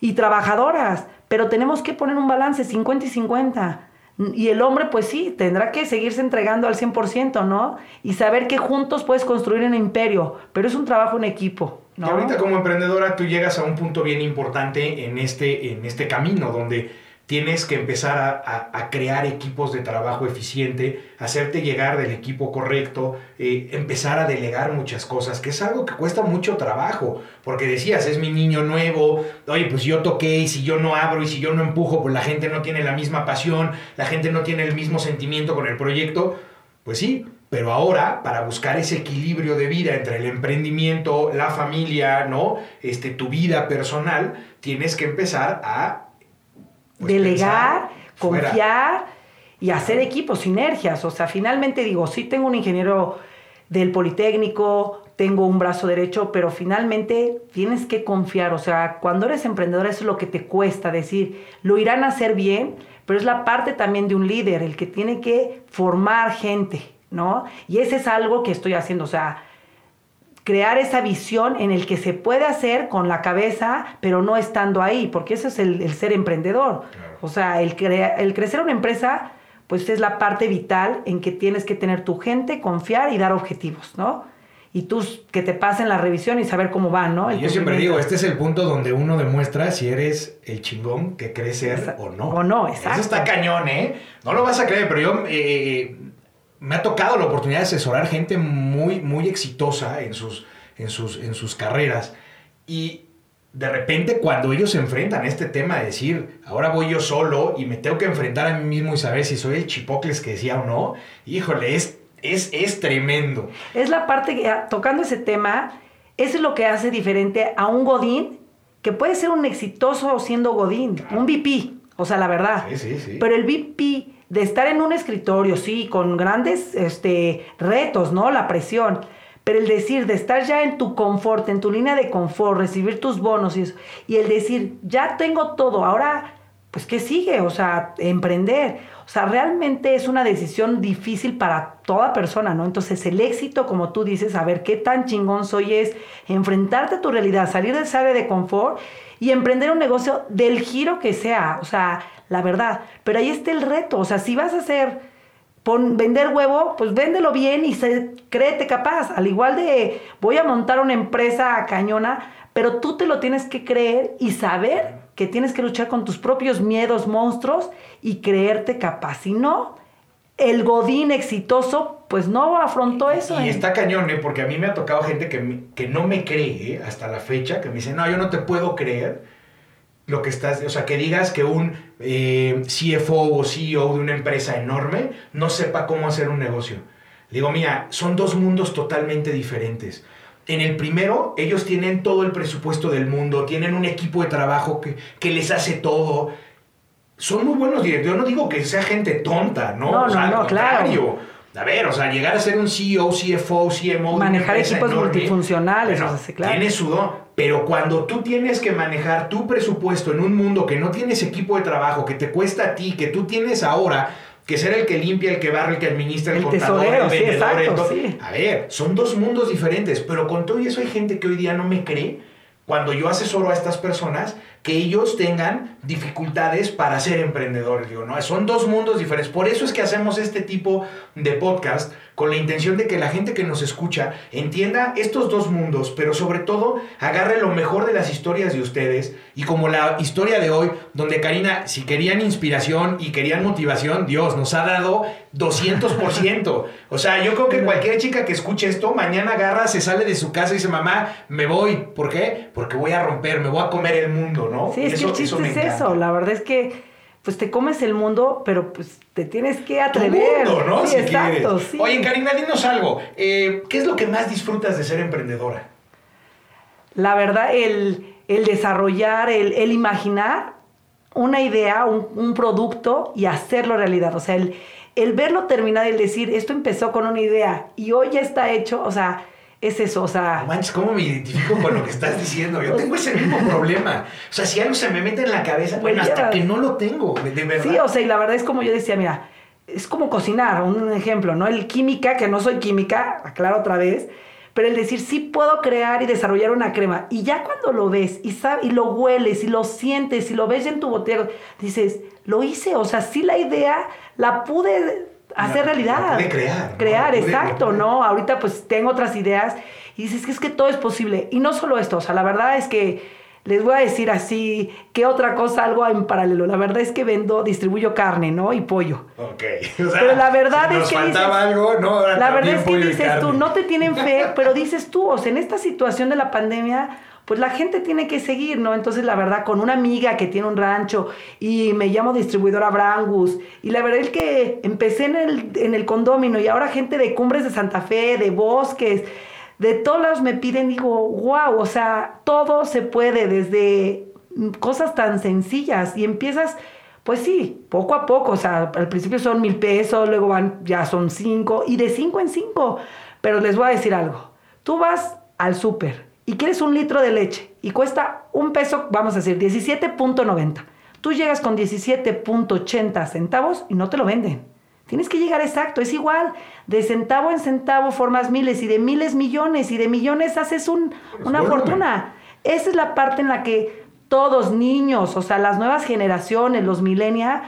y trabajadoras, pero tenemos que poner un balance 50 y 50. Y el hombre, pues sí, tendrá que seguirse entregando al 100%, ¿no? Y saber que juntos puedes construir un imperio, pero es un trabajo en equipo. ¿no? Ahorita como emprendedora tú llegas a un punto bien importante en este, en este camino, donde tienes que empezar a, crear equipos de trabajo eficiente, hacerte llegar del equipo correcto, eh, empezar a delegar muchas cosas, que es algo que cuesta mucho trabajo, porque decías, es mi niño nuevo, oye, pues yo toqué y si yo no abro y si yo no empujo, pues la gente no tiene la misma pasión, la gente no tiene el mismo sentimiento con el proyecto, pues sí, pero ahora, para buscar ese equilibrio de vida entre el emprendimiento, la familia, ¿no? Este, tu vida personal, tienes que empezar a pues, delegar, confiar y hacer equipos, sinergias. O sea, finalmente digo, sí tengo un ingeniero del Politécnico, tengo un brazo derecho, pero finalmente tienes que confiar. O sea, cuando eres emprendedor eso es lo que te cuesta decir, lo irán a hacer bien, pero es la parte también de un líder, el que tiene que formar gente, ¿no? Y ese es algo que estoy haciendo. O sea, crear esa visión en el que se puede hacer con la cabeza, pero no estando ahí, porque eso es el, ser emprendedor. O sea, el, el crecer una empresa, pues es la parte vital en que tienes que tener tu gente, confiar y dar objetivos, ¿no? Y tú que te pasen la revisión y saber cómo van, ¿no? yo siempre digo, este es el punto donde uno demuestra si eres el chingón que crees ser o no. O no, exacto. Eso está cañón, ¿eh? No lo vas a creer, pero yo... Eh, me ha tocado la oportunidad de asesorar gente muy, muy exitosa en sus, en sus, en sus carreras. Y de repente cuando ellos se enfrentan a este tema de decir, ahora voy yo solo y me tengo que enfrentar a mí mismo y saber si soy el chipocles que decía o no, híjole, es, es, es tremendo. Es la parte que, ah, tocando ese tema, es lo que hace diferente a un Godín, que puede ser un exitoso siendo Godín, un VP, o sea, la verdad. Sí, sí, sí. Pero el VP de estar en un escritorio, sí, con grandes este, retos, ¿no? La presión. Pero el decir, de estar ya en tu confort, en tu línea de confort, recibir tus bonos y eso, y el decir, ya tengo todo, ahora, pues, ¿qué sigue? O sea, emprender. O sea, realmente es una decisión difícil para toda persona, ¿no? Entonces, el éxito, como tú dices, a ver qué tan chingón soy, es enfrentarte a tu realidad, salir de esa área de confort y emprender un negocio del giro que sea. O sea, la verdad. Pero ahí está el reto. O sea, si vas a hacer, vender huevo, pues véndelo bien y se, créete capaz. Al igual de voy a montar una empresa cañona, pero tú te lo tienes que creer y saber que tienes que luchar con tus propios miedos, monstruos y creerte capaz. Si no, el Godín exitoso, pues no afrontó eso. Y ¿eh? está cañón, ¿eh? porque a mí me ha tocado gente que, que no me cree ¿eh? hasta la fecha, que me dice, no, yo no te puedo creer lo que estás, o sea, que digas que un eh, CFO o CEO de una empresa enorme no sepa cómo hacer un negocio. digo, mira, son dos mundos totalmente diferentes. En el primero, ellos tienen todo el presupuesto del mundo, tienen un equipo de trabajo que, que les hace todo. Son muy buenos directores. Yo no digo que sea gente tonta, ¿no? No, no, no, claro. A ver, o sea, llegar a ser un CEO, CFO, CMO. Manejar equipos multifuncionales, claro. Tiene su don. Pero cuando tú tienes que manejar tu presupuesto en un mundo que no tienes equipo de trabajo, que te cuesta a ti, que tú tienes ahora que ser el que limpia, el que barre, el que administra, el, el contador, el vendedor. Sí, A ver, son dos mundos diferentes, pero con todo eso hay gente que hoy día no me cree cuando yo asesoro a estas personas que ellos tengan dificultades para ser emprendedores. Digo, no, son dos mundos diferentes. Por eso es que hacemos este tipo de podcast con la intención de que la gente que nos escucha entienda estos dos mundos, pero sobre todo agarre lo mejor de las historias de ustedes y como la historia de hoy, donde Karina, si querían inspiración y querían motivación, Dios nos ha dado 200%. O sea, yo creo que cualquier chica que escuche esto, mañana agarra, se sale de su casa y dice, mamá, me voy. ¿Por qué? Porque voy a romper, me voy a comer el mundo, ¿no? Sí, es que el chiste es eso. La verdad es que pues te comes el mundo, pero pues te tienes que atrever. Tu mundo, ¿no? Sí, exacto, sí. Oye, Karina, dinos algo. Eh, ¿Qué es lo que más disfrutas de ser emprendedora? La verdad, el, desarrollar, el, imaginar una idea, un, producto y hacerlo realidad. O sea, el, el verlo terminado y el decir, esto empezó con una idea y hoy ya está hecho, o sea, es eso, o sea... manches, ¿cómo me identifico con lo que estás diciendo? Yo tengo ese mismo problema. O sea, si algo se me mete en la cabeza, bueno, hasta que no lo tengo, de, verdad. Sí, o sea, y la verdad es como yo decía, mira, es como cocinar, un ejemplo, ¿no? El química, que no soy química, aclaro otra vez, pero el decir sí puedo crear y desarrollar una crema. Y ya cuando lo ves y, sabes, y lo hueles y lo sientes y lo ves en tu botella, dices, lo hice, o sea, sí la idea la pude hacer realidad. Crear. Crear, exacto, ¿no? Ahorita pues tengo otras ideas y dices que es que todo es posible. Y no solo esto, o sea, la verdad es que les voy a decir así, ¿qué otra cosa algo en paralelo? La verdad es que vendo, distribuyo carne, ¿no? Y pollo. Ok. *laughs* pero la verdad es que faltaba algo, no, la verdad es que dices tú, no te tienen fe, *laughs* pero dices tú, o sea, en esta situación de la pandemia, pues la gente tiene que seguir, ¿no? Entonces, la verdad, con una amiga que tiene un rancho y me llamo distribuidora Brangus, y la verdad es que empecé en el, en el condomino y ahora gente de Cumbres de Santa Fe, de Bosques, de todos lados me piden, digo, wow, o sea, todo se puede desde cosas tan sencillas y empiezas, pues sí, poco a poco, o sea, al principio son mil pesos, luego van, ya son cinco y de cinco en cinco. Pero les voy a decir algo, tú vas al súper y quieres un litro de leche y cuesta un peso, vamos a decir, 17.90. Tú llegas con 17.80 centavos y no te lo venden. Tienes que llegar exacto, es igual. De centavo en centavo formas miles y de miles millones y de millones haces una fortuna. Esa es la parte en la que todos niños, o sea, las nuevas generaciones, los millennials,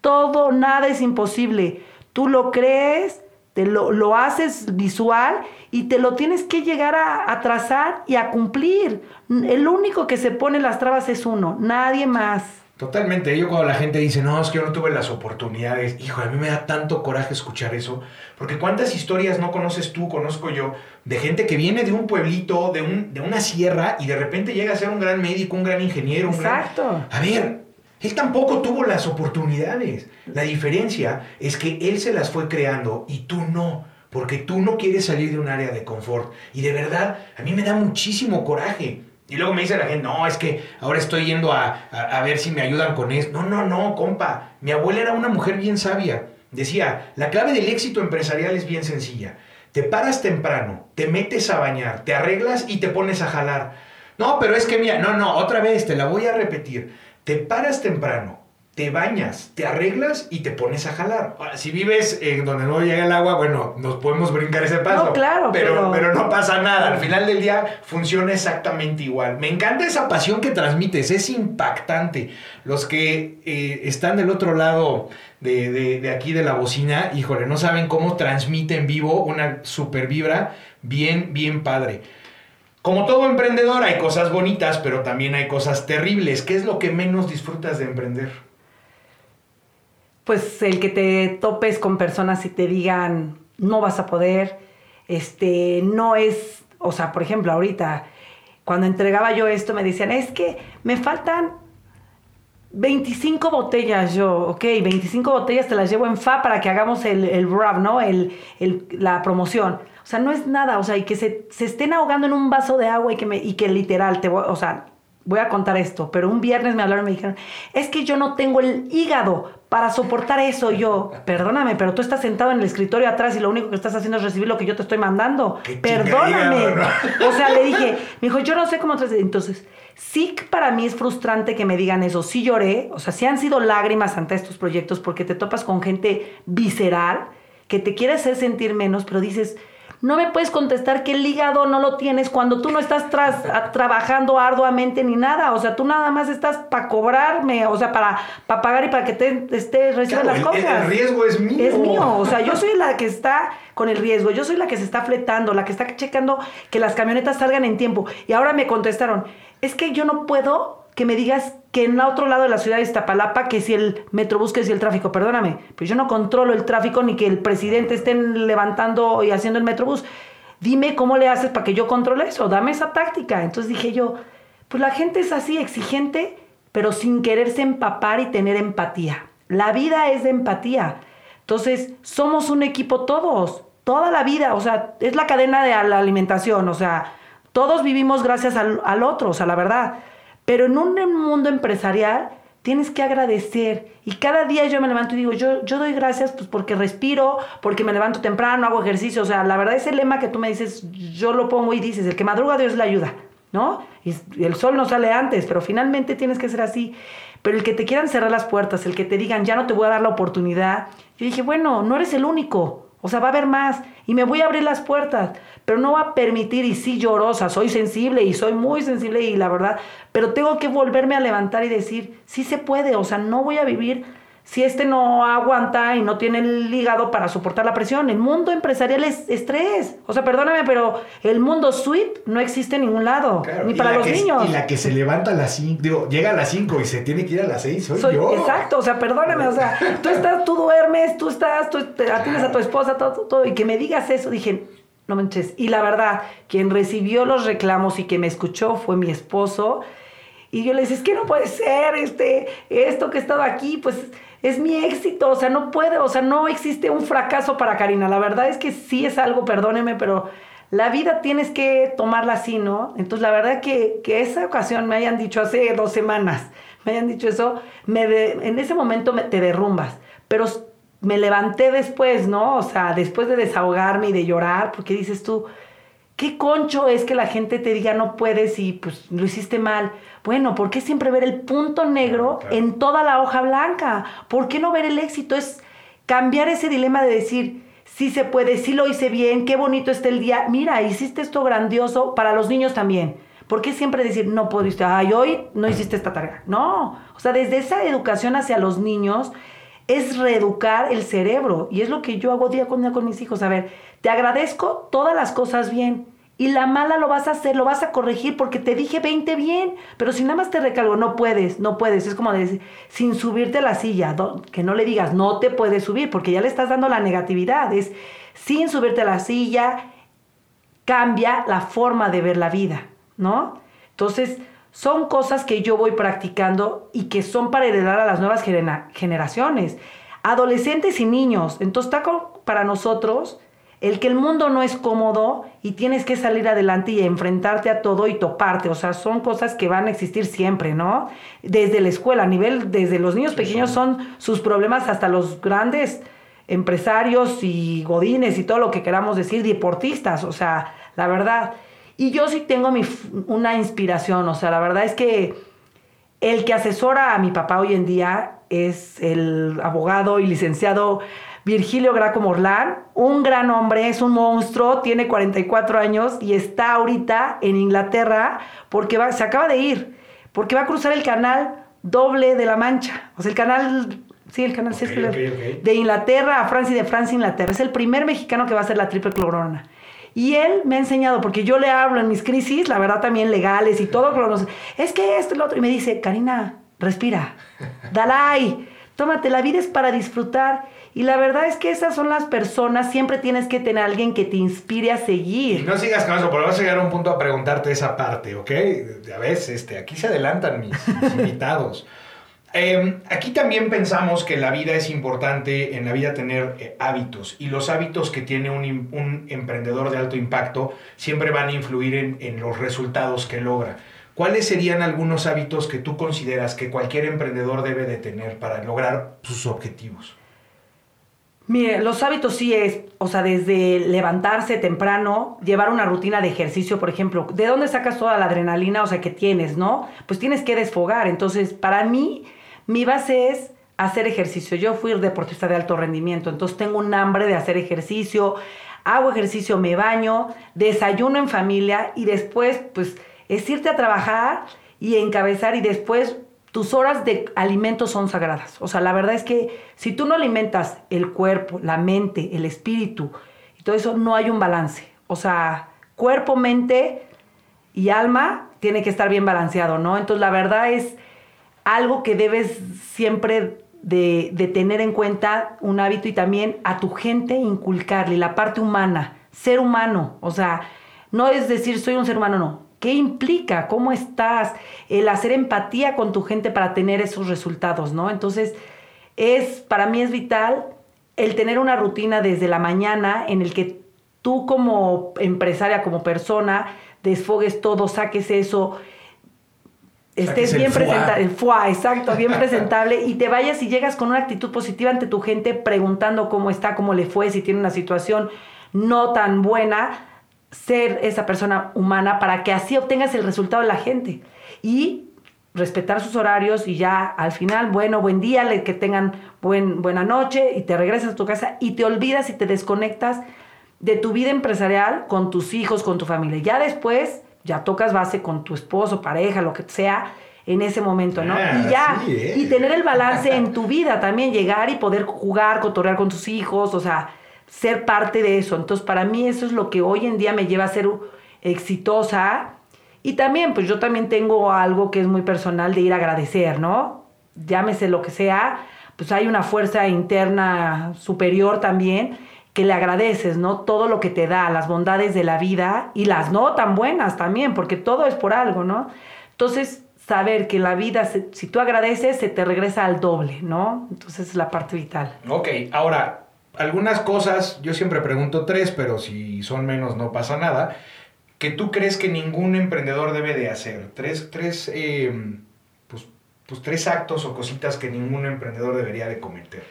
todo, nada es imposible. Tú lo crees, te lo, haces visual y te lo tienes que llegar a, a, trazar y a cumplir. El único que se pone las trabas es uno, nadie más. Totalmente. Yo cuando la gente dice, no, es que yo no tuve las oportunidades, hijo, a mí me da tanto coraje escuchar eso, porque cuántas historias no conoces tú, conozco yo, de gente que viene de un pueblito, de, un, de una sierra, y de repente llega a ser un gran médico, un gran ingeniero, un Exacto. A ver, él tampoco tuvo las oportunidades. La diferencia es que él se las fue creando y tú no, porque tú no quieres salir de un área de confort. Y de verdad, a mí me da muchísimo coraje y luego me dice la gente, no, es que ahora estoy yendo a, ver si me ayudan con eso. No, no, no, compa. Mi abuela era una mujer bien sabia. Decía, la clave del éxito empresarial es bien sencilla. Te paras temprano, te metes a bañar, te arreglas y te pones a jalar. No, pero es que mira, no, no, otra vez, te la voy a repetir. Te paras temprano, te bañas, te arreglas y te pones a jalar. Si vives en donde no llega el agua, bueno, nos podemos brincar ese paso. No, claro, pero, pero, no pasa nada. Al final del día funciona exactamente igual. Me encanta esa pasión que transmites, es impactante. Los que eh, están del otro lado de, de, aquí de la bocina, híjole, no saben cómo transmite en vivo una super vibra bien, bien padre. Como todo emprendedor hay cosas bonitas, pero también hay cosas terribles. ¿Qué es lo que menos disfrutas de emprender? Pues el que te topes con personas y te digan no vas a poder, este, no es, o sea, por ejemplo, ahorita, cuando entregaba yo esto, me decían, es que me faltan 25 botellas yo, ok, 25 botellas te las llevo en FA para que hagamos el, el ¿no? El, la promoción. O sea, no es nada, o sea, y que se, se, estén ahogando en un vaso de agua y que, me, y que literal, te voy, o sea, voy a contar esto, pero un viernes me hablaron y me dijeron, es que yo no tengo el hígado para soportar eso. yo, perdóname, pero tú estás sentado en el escritorio atrás y lo único que estás haciendo es recibir lo que yo te estoy mandando. Perdóname. O sea, le dije, me dijo, yo no sé cómo... Entonces, sí para mí es frustrante que me digan eso. Sí lloré, o sea, sí han sido lágrimas ante estos proyectos porque te topas con gente visceral que te quiere hacer sentir menos, pero dices no me puedes contestar que el hígado no lo tienes cuando tú no estás trabajando arduamente ni nada. O sea, tú nada más estás para cobrarme, o sea, para, para pagar y para que te, esté, reciban las cosas. El riesgo es mío. Es mío. O sea, yo soy la que está con el riesgo. Yo soy la que se está fletando, la que está checando que las camionetas salgan en tiempo. Y ahora me contestaron, es que yo no puedo que me digas que en el otro lado de la ciudad de Iztapalapa, que si el metrobús, que si el tráfico, perdóname, pues yo no controlo el tráfico ni que el presidente esté levantando y haciendo el metrobús. Dime cómo le haces para que yo controle eso, dame esa táctica. Entonces dije yo, pues la gente es así, exigente, pero sin quererse empapar y tener empatía. La vida es de empatía. Entonces, somos un equipo todos, toda la vida, o sea, es la cadena de la alimentación, o sea, todos vivimos gracias al, al otro, o sea, la verdad. Pero en un mundo empresarial tienes que agradecer. Y cada día yo me levanto y digo, yo, yo doy gracias pues porque respiro, porque me levanto temprano, hago ejercicio. O sea, la verdad ese lema que tú me dices, yo lo pongo y dices, el que madruga Dios le ayuda, ¿no? Y el sol no sale antes, pero finalmente tienes que ser así. Pero el que te quieran cerrar las puertas, el que te digan, ya no te voy a dar la oportunidad. Yo dije, bueno, no eres el único. O sea, va a haber más. Y me voy a abrir las puertas, pero no va a permitir, y sí llorosa, soy sensible y soy muy sensible y la verdad, pero tengo que volverme a levantar y decir, sí se puede, o sea, no voy a vivir si este no aguanta y no tiene el hígado para soportar la presión. El mundo empresarial es estrés. O sea, perdóname, pero el mundo sweet no existe en ningún lado, ni para los niños. Y la que se levanta a las 5, digo, llega a las 5 y se tiene que ir a las 6, soy, yo. Exacto, o sea, perdóname, o sea, tú estás, tú duermes, tú estás, tú atiendes a tu esposa, todo, todo, y que me digas eso, dije, no manches. Y la verdad, quien recibió los reclamos y que me escuchó fue mi esposo. Y yo le decía, es que no puede ser, este, esto que he estado aquí, pues es mi éxito, o sea, no puede, o sea, no existe un fracaso para Karina. La verdad es que sí es algo, perdóneme, pero la vida tienes que tomarla así, ¿no? Entonces, la verdad que, que esa ocasión me hayan dicho hace dos semanas, me hayan dicho eso, me en ese momento me, te derrumbas, pero me levanté después, ¿no? O sea, después de desahogarme y de llorar, porque dices tú, ¿Qué concho es que la gente te diga no puedes y pues lo hiciste mal? Bueno, ¿por qué siempre ver el punto negro en toda la hoja blanca? ¿Por qué no ver el éxito? Es cambiar ese dilema de decir, sí se puede, sí lo hice bien, qué bonito está el día. Mira, hiciste esto grandioso para los niños también. ¿Por qué siempre decir, no pudiste, ay, hoy no hiciste esta tarea? No, o sea, desde esa educación hacia los niños es reeducar el cerebro. Y es lo que yo hago día con día con mis hijos. A ver, te agradezco todas las cosas bien. Y la mala lo vas a hacer, lo vas a corregir porque te dije 20 bien. Pero si nada más te recalgo, no puedes, no puedes. Es como decir, sin subirte a la silla, que no le digas, no te puedes subir, porque ya le estás dando la negatividad. Es sin subirte a la silla, cambia la forma de ver la vida, ¿no? Entonces, son cosas que yo voy practicando y que son para heredar a las nuevas generaciones, adolescentes y niños. Entonces, está para nosotros el que el mundo no es cómodo y tienes que salir adelante y enfrentarte a todo y toparte. O sea, son cosas que van a existir siempre, ¿no? Desde la escuela, a nivel, desde los niños pequeños son sus problemas hasta los grandes empresarios y godines y todo lo que queramos decir, deportistas, o sea, la verdad. Y yo sí tengo mi, una inspiración, o sea, la verdad es que el que asesora a mi papá hoy en día es el abogado y licenciado Virgilio Graco Morlán, un gran hombre, es un monstruo, tiene 44 años y está ahorita en Inglaterra porque va, se acaba de ir, porque va a cruzar el canal doble de la Mancha, o sea, el canal, sí, el canal de Inglaterra a Francia y de Francia a Inglaterra. Es el primer mexicano que va a hacer la triple clorona. Y él me ha enseñado, porque yo le hablo en mis crisis, la verdad también legales y todo, es que esto y lo otro, y me dice, Karina, respira, Dalai, tómate, la vida es para disfrutar y la verdad es que esas son las personas, siempre tienes que tener a alguien que te inspire a seguir. Y no sigas con eso, porque vas a llegar a un punto a preguntarte esa parte, ¿ok? A veces, este, aquí se adelantan mis, *laughs* invitados. Em, aquí también pensamos que la vida es importante, en la vida tener eh, hábitos, y los hábitos que tiene un, un, emprendedor de alto impacto siempre van a influir en, en los resultados que logra. ¿Cuáles serían algunos hábitos que tú consideras que cualquier emprendedor debe de tener para lograr sus objetivos? Mire, los hábitos sí es, o sea, desde levantarse temprano, llevar una rutina de ejercicio, por ejemplo, ¿de dónde sacas toda la adrenalina, o sea, que tienes, no? Pues tienes que desfogar. Entonces, para mí, mi base es hacer ejercicio. Yo fui deportista de alto rendimiento, entonces tengo un hambre de hacer ejercicio, hago ejercicio, me baño, desayuno en familia y después, pues, es irte a trabajar y encabezar y después tus horas de alimento son sagradas. O sea, la verdad es que si tú no alimentas el cuerpo, la mente, el espíritu y todo eso, no hay un balance. O sea, cuerpo, mente y alma tiene que estar bien balanceado, ¿no? Entonces, la verdad es algo que debes siempre de, de tener en cuenta, un hábito y también a tu gente inculcarle la parte humana, ser humano. O sea, no es decir soy un ser humano, no ¿Qué implica? ¿Cómo estás? El hacer empatía con tu gente para tener esos resultados, ¿no? Entonces, es, para mí es vital el tener una rutina desde la mañana en el que tú como empresaria, como persona, desfogues todo, saques eso, estés bien presentable, el fuá, exacto, bien presentable, y te vayas y llegas con una actitud positiva ante tu gente preguntando cómo está, cómo le fue, si tiene una situación no tan buena, ser esa persona humana para que así obtengas el resultado de la gente. Y respetar sus horarios y ya al final, bueno, buen día, que tengan buen, buena noche y te regresas a tu casa y te olvidas y te desconectas de tu vida empresarial con tus hijos, con tu familia. Ya después, ya tocas base con tu esposo, pareja, lo que sea, en ese momento, ¿no? Ah, y ya, sí, ¿eh? y tener el balance en tu vida también, llegar y poder jugar, cotorrear con tus hijos, o sea, ser parte de eso. Entonces, para mí eso es lo que hoy en día me lleva a ser exitosa. Y también, pues yo también tengo algo que es muy personal de ir a agradecer, ¿no? Llámese lo que sea, pues hay una fuerza interna superior también que le agradeces, ¿no? Todo lo que te da, las bondades de la vida y las no tan buenas también, porque todo es por algo, ¿no? Entonces, saber que la vida, si tú agradeces, se te regresa al doble, ¿no? Entonces es la parte vital. Ok, ahora, algunas cosas, yo siempre pregunto tres, pero si son menos no pasa nada, que tú crees que ningún emprendedor debe de hacer. Tres, tres, eh, pues, pues tres actos o cositas que ningún emprendedor debería de cometer.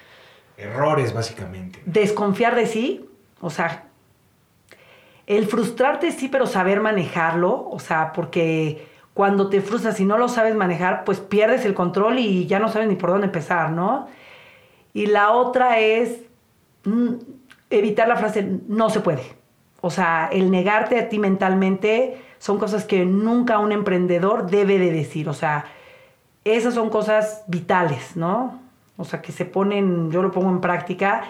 Errores, básicamente. desconfiar de sí, o sea, el frustrarte sí, pero saber manejarlo, o sea, porque cuando te frustras y no lo sabes manejar, pues pierdes el control y ya no sabes ni por dónde empezar, ¿no? Y la otra es evitar la frase no se puede. O sea, el negarte a ti mentalmente son cosas que nunca un emprendedor debe de decir, o sea, esas son cosas vitales, ¿no? O sea, que se ponen, yo lo pongo en práctica.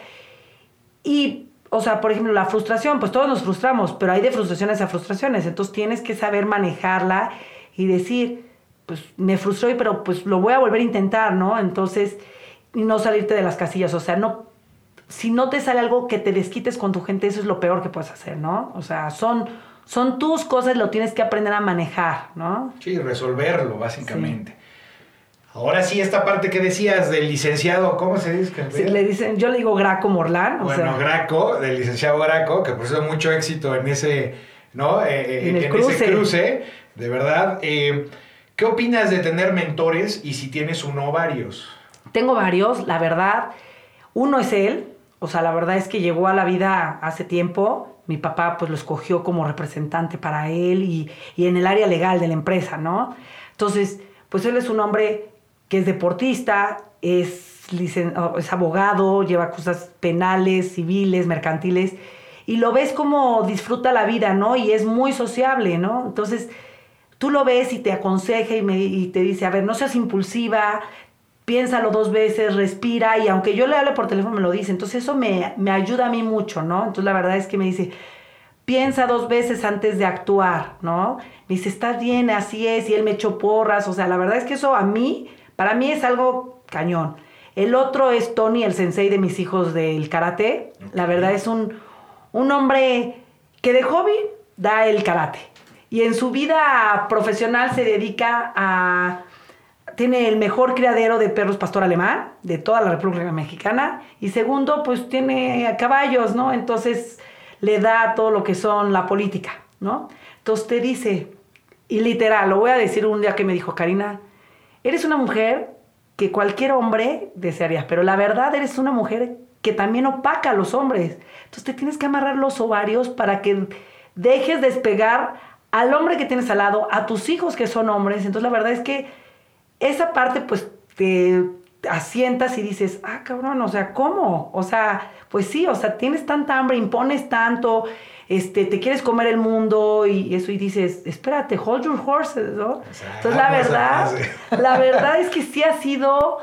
Y, o sea, por ejemplo, la frustración, pues todos nos frustramos, pero hay de frustraciones a frustraciones. Entonces tienes que saber manejarla y decir, pues me frustró, pero pues lo voy a volver a intentar, ¿no? Entonces, no salirte de las casillas. O sea, no, si no te sale algo que te desquites con tu gente, eso es lo peor que puedes hacer, ¿no? O sea, son, son tus cosas, lo tienes que aprender a manejar, ¿no? Sí, resolverlo, básicamente. Ahora sí, esta parte que decías del licenciado, ¿cómo se dice? Sí, le dicen, yo le digo Graco Morlán, o Bueno, sea, Graco, del licenciado Graco, que por eso mucho éxito en ese, ¿no? Eh, eh, En el ese cruce. cruce, de verdad. Eh, ¿Qué opinas de tener mentores y si tienes uno o varios? Tengo varios, la verdad. Uno es él, o sea, la verdad es que llegó a la vida hace tiempo. Mi papá pues lo escogió como representante para él y, y en el área legal de la empresa, ¿no? Entonces, pues él es un hombre que es deportista, es, es abogado, lleva cosas penales, civiles, mercantiles, y lo ves como disfruta la vida, ¿no? Y es muy sociable, ¿no? Entonces, tú lo ves y te aconseja y, me, y te dice, a ver, no seas impulsiva, piénsalo dos veces, respira, y aunque yo le hable por teléfono me lo dice, entonces eso me, me ayuda a mí mucho, ¿no? Entonces la verdad es que me dice, piensa dos veces antes de actuar, ¿no? Me dice, estás bien, así es, y él me echó porras, o sea, la verdad es que eso a mí, para mí es algo cañón. El otro es Tony, el sensei de mis hijos del karate. La verdad es un, un hombre que de hobby da el karate. Y en su vida profesional se dedica a... Tiene el mejor criadero de perros pastor alemán de toda la República Mexicana. Y segundo, pues tiene caballos, ¿no? Entonces le da todo lo que son la política, ¿no? Entonces te dice, y literal, lo voy a decir un día que me dijo Karina, eres una mujer que cualquier hombre desearía, pero la verdad eres una mujer que también opaca a los hombres. Entonces te tienes que amarrar los ovarios para que dejes despegar al hombre que tienes al lado, a tus hijos que son hombres. Entonces la verdad es que esa parte pues te asientas y dices, ah, cabrón, o sea, ¿cómo? O sea, pues sí, o sea, tienes tanta hambre, impones tanto, este, te quieres comer el mundo y eso y dices, espérate, hold your horses, ¿no? Entonces la verdad, *laughs* la verdad es que sí ha sido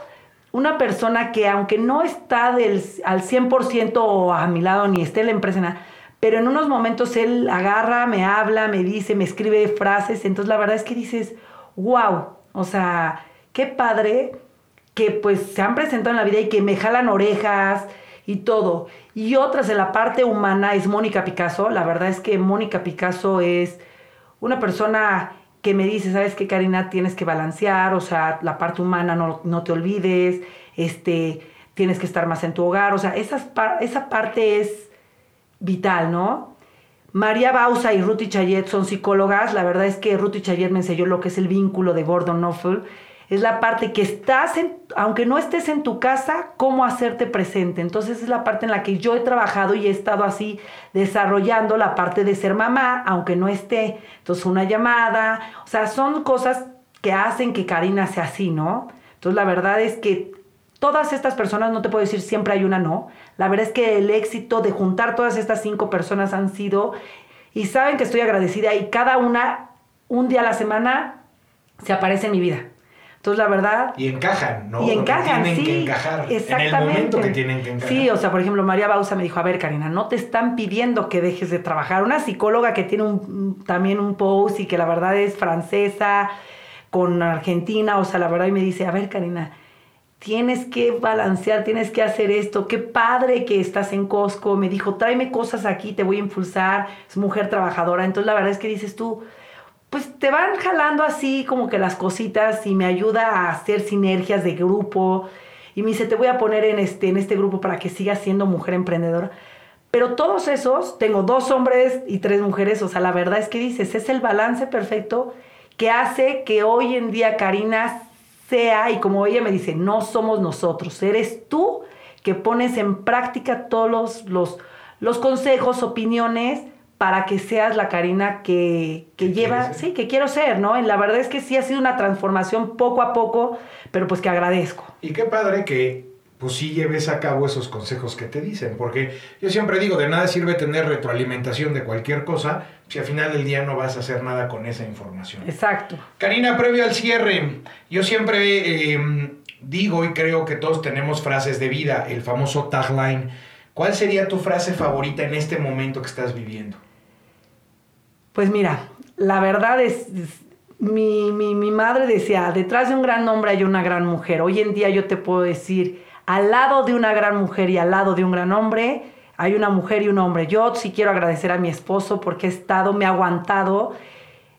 una persona que aunque no está del, al 100% a mi lado ni esté en la empresa, nada, pero en unos momentos él agarra, me habla, me dice, me escribe frases, entonces la verdad es que dices, wow, o sea, qué padre que pues se han presentado en la vida y que me jalan orejas y todo. Y otras en la parte humana es Mónica Picasso. La verdad es que Mónica Picasso es una persona que me dice, ¿sabes qué, Karina? Tienes que balancear, o sea, la parte humana no, no te olvides, este, tienes que estar más en tu hogar, o sea, esa parte es vital, ¿no? María Bausa y Ruti Chayet son psicólogas. La verdad es que Ruti Chayet me enseñó lo que es el vínculo de Gordon Knopfler. Es la parte que estás, en, aunque no estés en tu casa, cómo hacerte presente. Entonces es la parte en la que yo he trabajado y he estado así desarrollando la parte de ser mamá, aunque no esté. Entonces una llamada, o sea, son cosas que hacen que Karina sea así, ¿no? Entonces la verdad es que todas estas personas, no te puedo decir siempre hay una no, la verdad es que el éxito de juntar todas estas cinco personas han sido, y saben que estoy agradecida y cada una, un día a la semana, se aparece en mi vida. Entonces, la verdad... Y encajan, ¿no? Y encajan, tienen sí. que encajar. Exactamente. En el momento que tienen que encajar. Sí, o sea, por ejemplo, María Bausa me dijo, a ver, Karina, no te están pidiendo que dejes de trabajar. Una psicóloga que tiene un, también un post y que la verdad es francesa, con Argentina, o sea, la verdad, y me dice, a ver, Karina, tienes que balancear, tienes que hacer esto, qué padre que estás en Costco, me dijo, tráeme cosas aquí, te voy a impulsar, es mujer trabajadora, entonces la verdad es que dices tú, pues te van jalando así como que las cositas y me ayuda a hacer sinergias de grupo y me dice, te voy a poner en este, este grupo para que sigas siendo mujer emprendedora. Pero todos esos, tengo dos hombres y tres mujeres, o sea, la verdad es que dices, es el balance perfecto que hace que hoy en día Karina sea, y como ella me dice, no somos nosotros, eres tú que pones en práctica todos los, los, los consejos, opiniones, para que seas la Karina que, que lleva, sí, que quiero ser, ¿no? Y la verdad es que sí ha sido una transformación poco a poco, pero pues que agradezco. Y qué padre que pues sí lleves a cabo esos consejos que te dicen, porque yo siempre digo, de nada sirve tener retroalimentación de cualquier cosa si al final del día no vas a hacer nada con esa información. Exacto. Karina, previo al cierre, yo siempre eh, digo y creo que todos tenemos frases de vida, el famoso tagline. ¿Cuál sería tu frase favorita en este momento que estás viviendo? Pues mira, la verdad es, es- mi, mi, mi madre decía, detrás de un gran hombre hay una gran mujer. Hoy en día yo te puedo decir, al lado de una gran mujer y al lado de un gran hombre, hay una mujer y un hombre. Yo sí quiero agradecer a mi esposo porque he estado, me ha aguantado.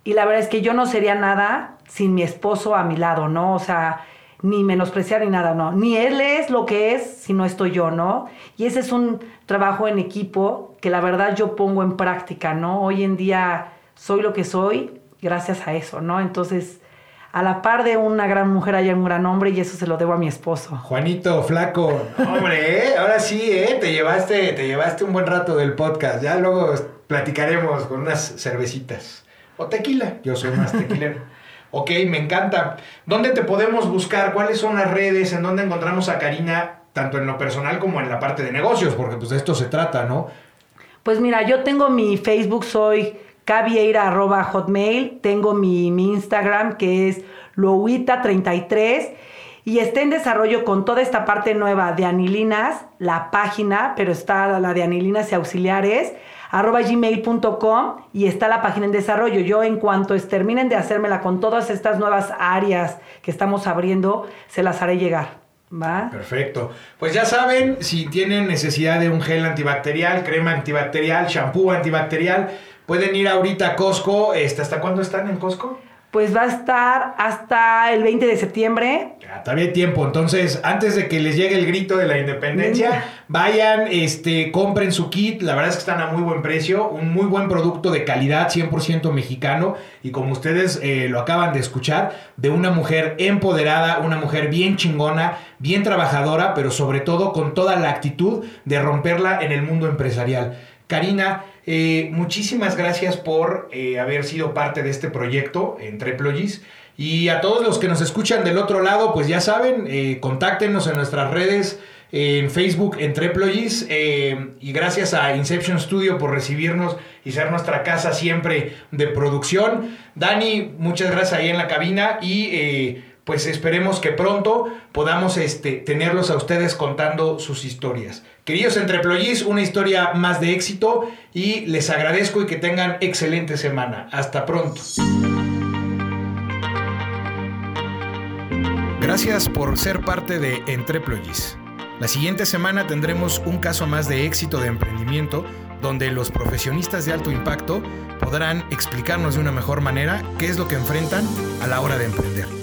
Y la verdad es que yo no sería nada sin mi esposo a mi lado, ¿no? O sea, ni menospreciar ni nada, ¿no? Ni él es lo que es si no estoy yo, ¿no? Y ese es un trabajo en equipo que la verdad yo pongo en práctica, ¿no? Hoy en día soy lo que soy gracias a eso, ¿no? Entonces, a la par de una gran mujer hay un gran hombre y eso se lo debo a mi esposo. Juanito, flaco, *laughs* hombre, ¿eh? ahora sí, ¿eh? te llevaste, te llevaste un buen rato del podcast. Ya luego platicaremos con unas cervecitas o tequila. Yo soy más *laughs* tequilero. Ok, me encanta. ¿Dónde te podemos buscar? ¿Cuáles son las redes? ¿En dónde encontramos a Karina? Tanto en lo personal como en la parte de negocios, porque pues de esto se trata, ¿no? Pues mira, yo tengo mi Facebook, soy cavieira.hotmail, tengo mi, mi Instagram que es Louita33 y está en desarrollo con toda esta parte nueva de anilinas, la página, pero está la de anilinas y auxiliares, arroba gmail.com y está la página en desarrollo. Yo en cuanto terminen de hacérmela con todas estas nuevas áreas que estamos abriendo, se las haré llegar. ¿Va? Perfecto. Pues ya saben, si tienen necesidad de un gel antibacterial, crema antibacterial, shampoo antibacterial, pueden ir ahorita a Costco. Este, ¿Hasta cuándo están en Costco? Pues va a estar hasta el 20 de septiembre. Ya, todavía hay tiempo. Entonces, antes de que les llegue el grito de la independencia, vayan, este, compren su kit. La verdad es que están a muy buen precio. Un muy buen producto de calidad, 100% mexicano. Y como ustedes eh, lo acaban de escuchar, de una mujer empoderada, una mujer bien chingona, bien trabajadora, pero sobre todo con toda la actitud de romperla en el mundo empresarial. Karina, eh, muchísimas gracias por eh, haber sido parte de este proyecto en Treplogies. Y a todos los que nos escuchan del otro lado, pues ya saben, eh, contáctenos en nuestras redes, en Facebook, en Treplogies. eh, y gracias a Inception Studio por recibirnos y ser nuestra casa siempre de producción. Dani, muchas gracias ahí en la cabina y pues esperemos que pronto podamos este, tenerlos a ustedes contando sus historias. Queridos Entreployis, una historia más de éxito y les agradezco y que tengan excelente semana. Hasta pronto. Gracias por ser parte de Entreployis. La siguiente semana tendremos un caso más de éxito de emprendimiento donde los profesionistas de alto impacto podrán explicarnos de una mejor manera qué es lo que enfrentan a la hora de emprender.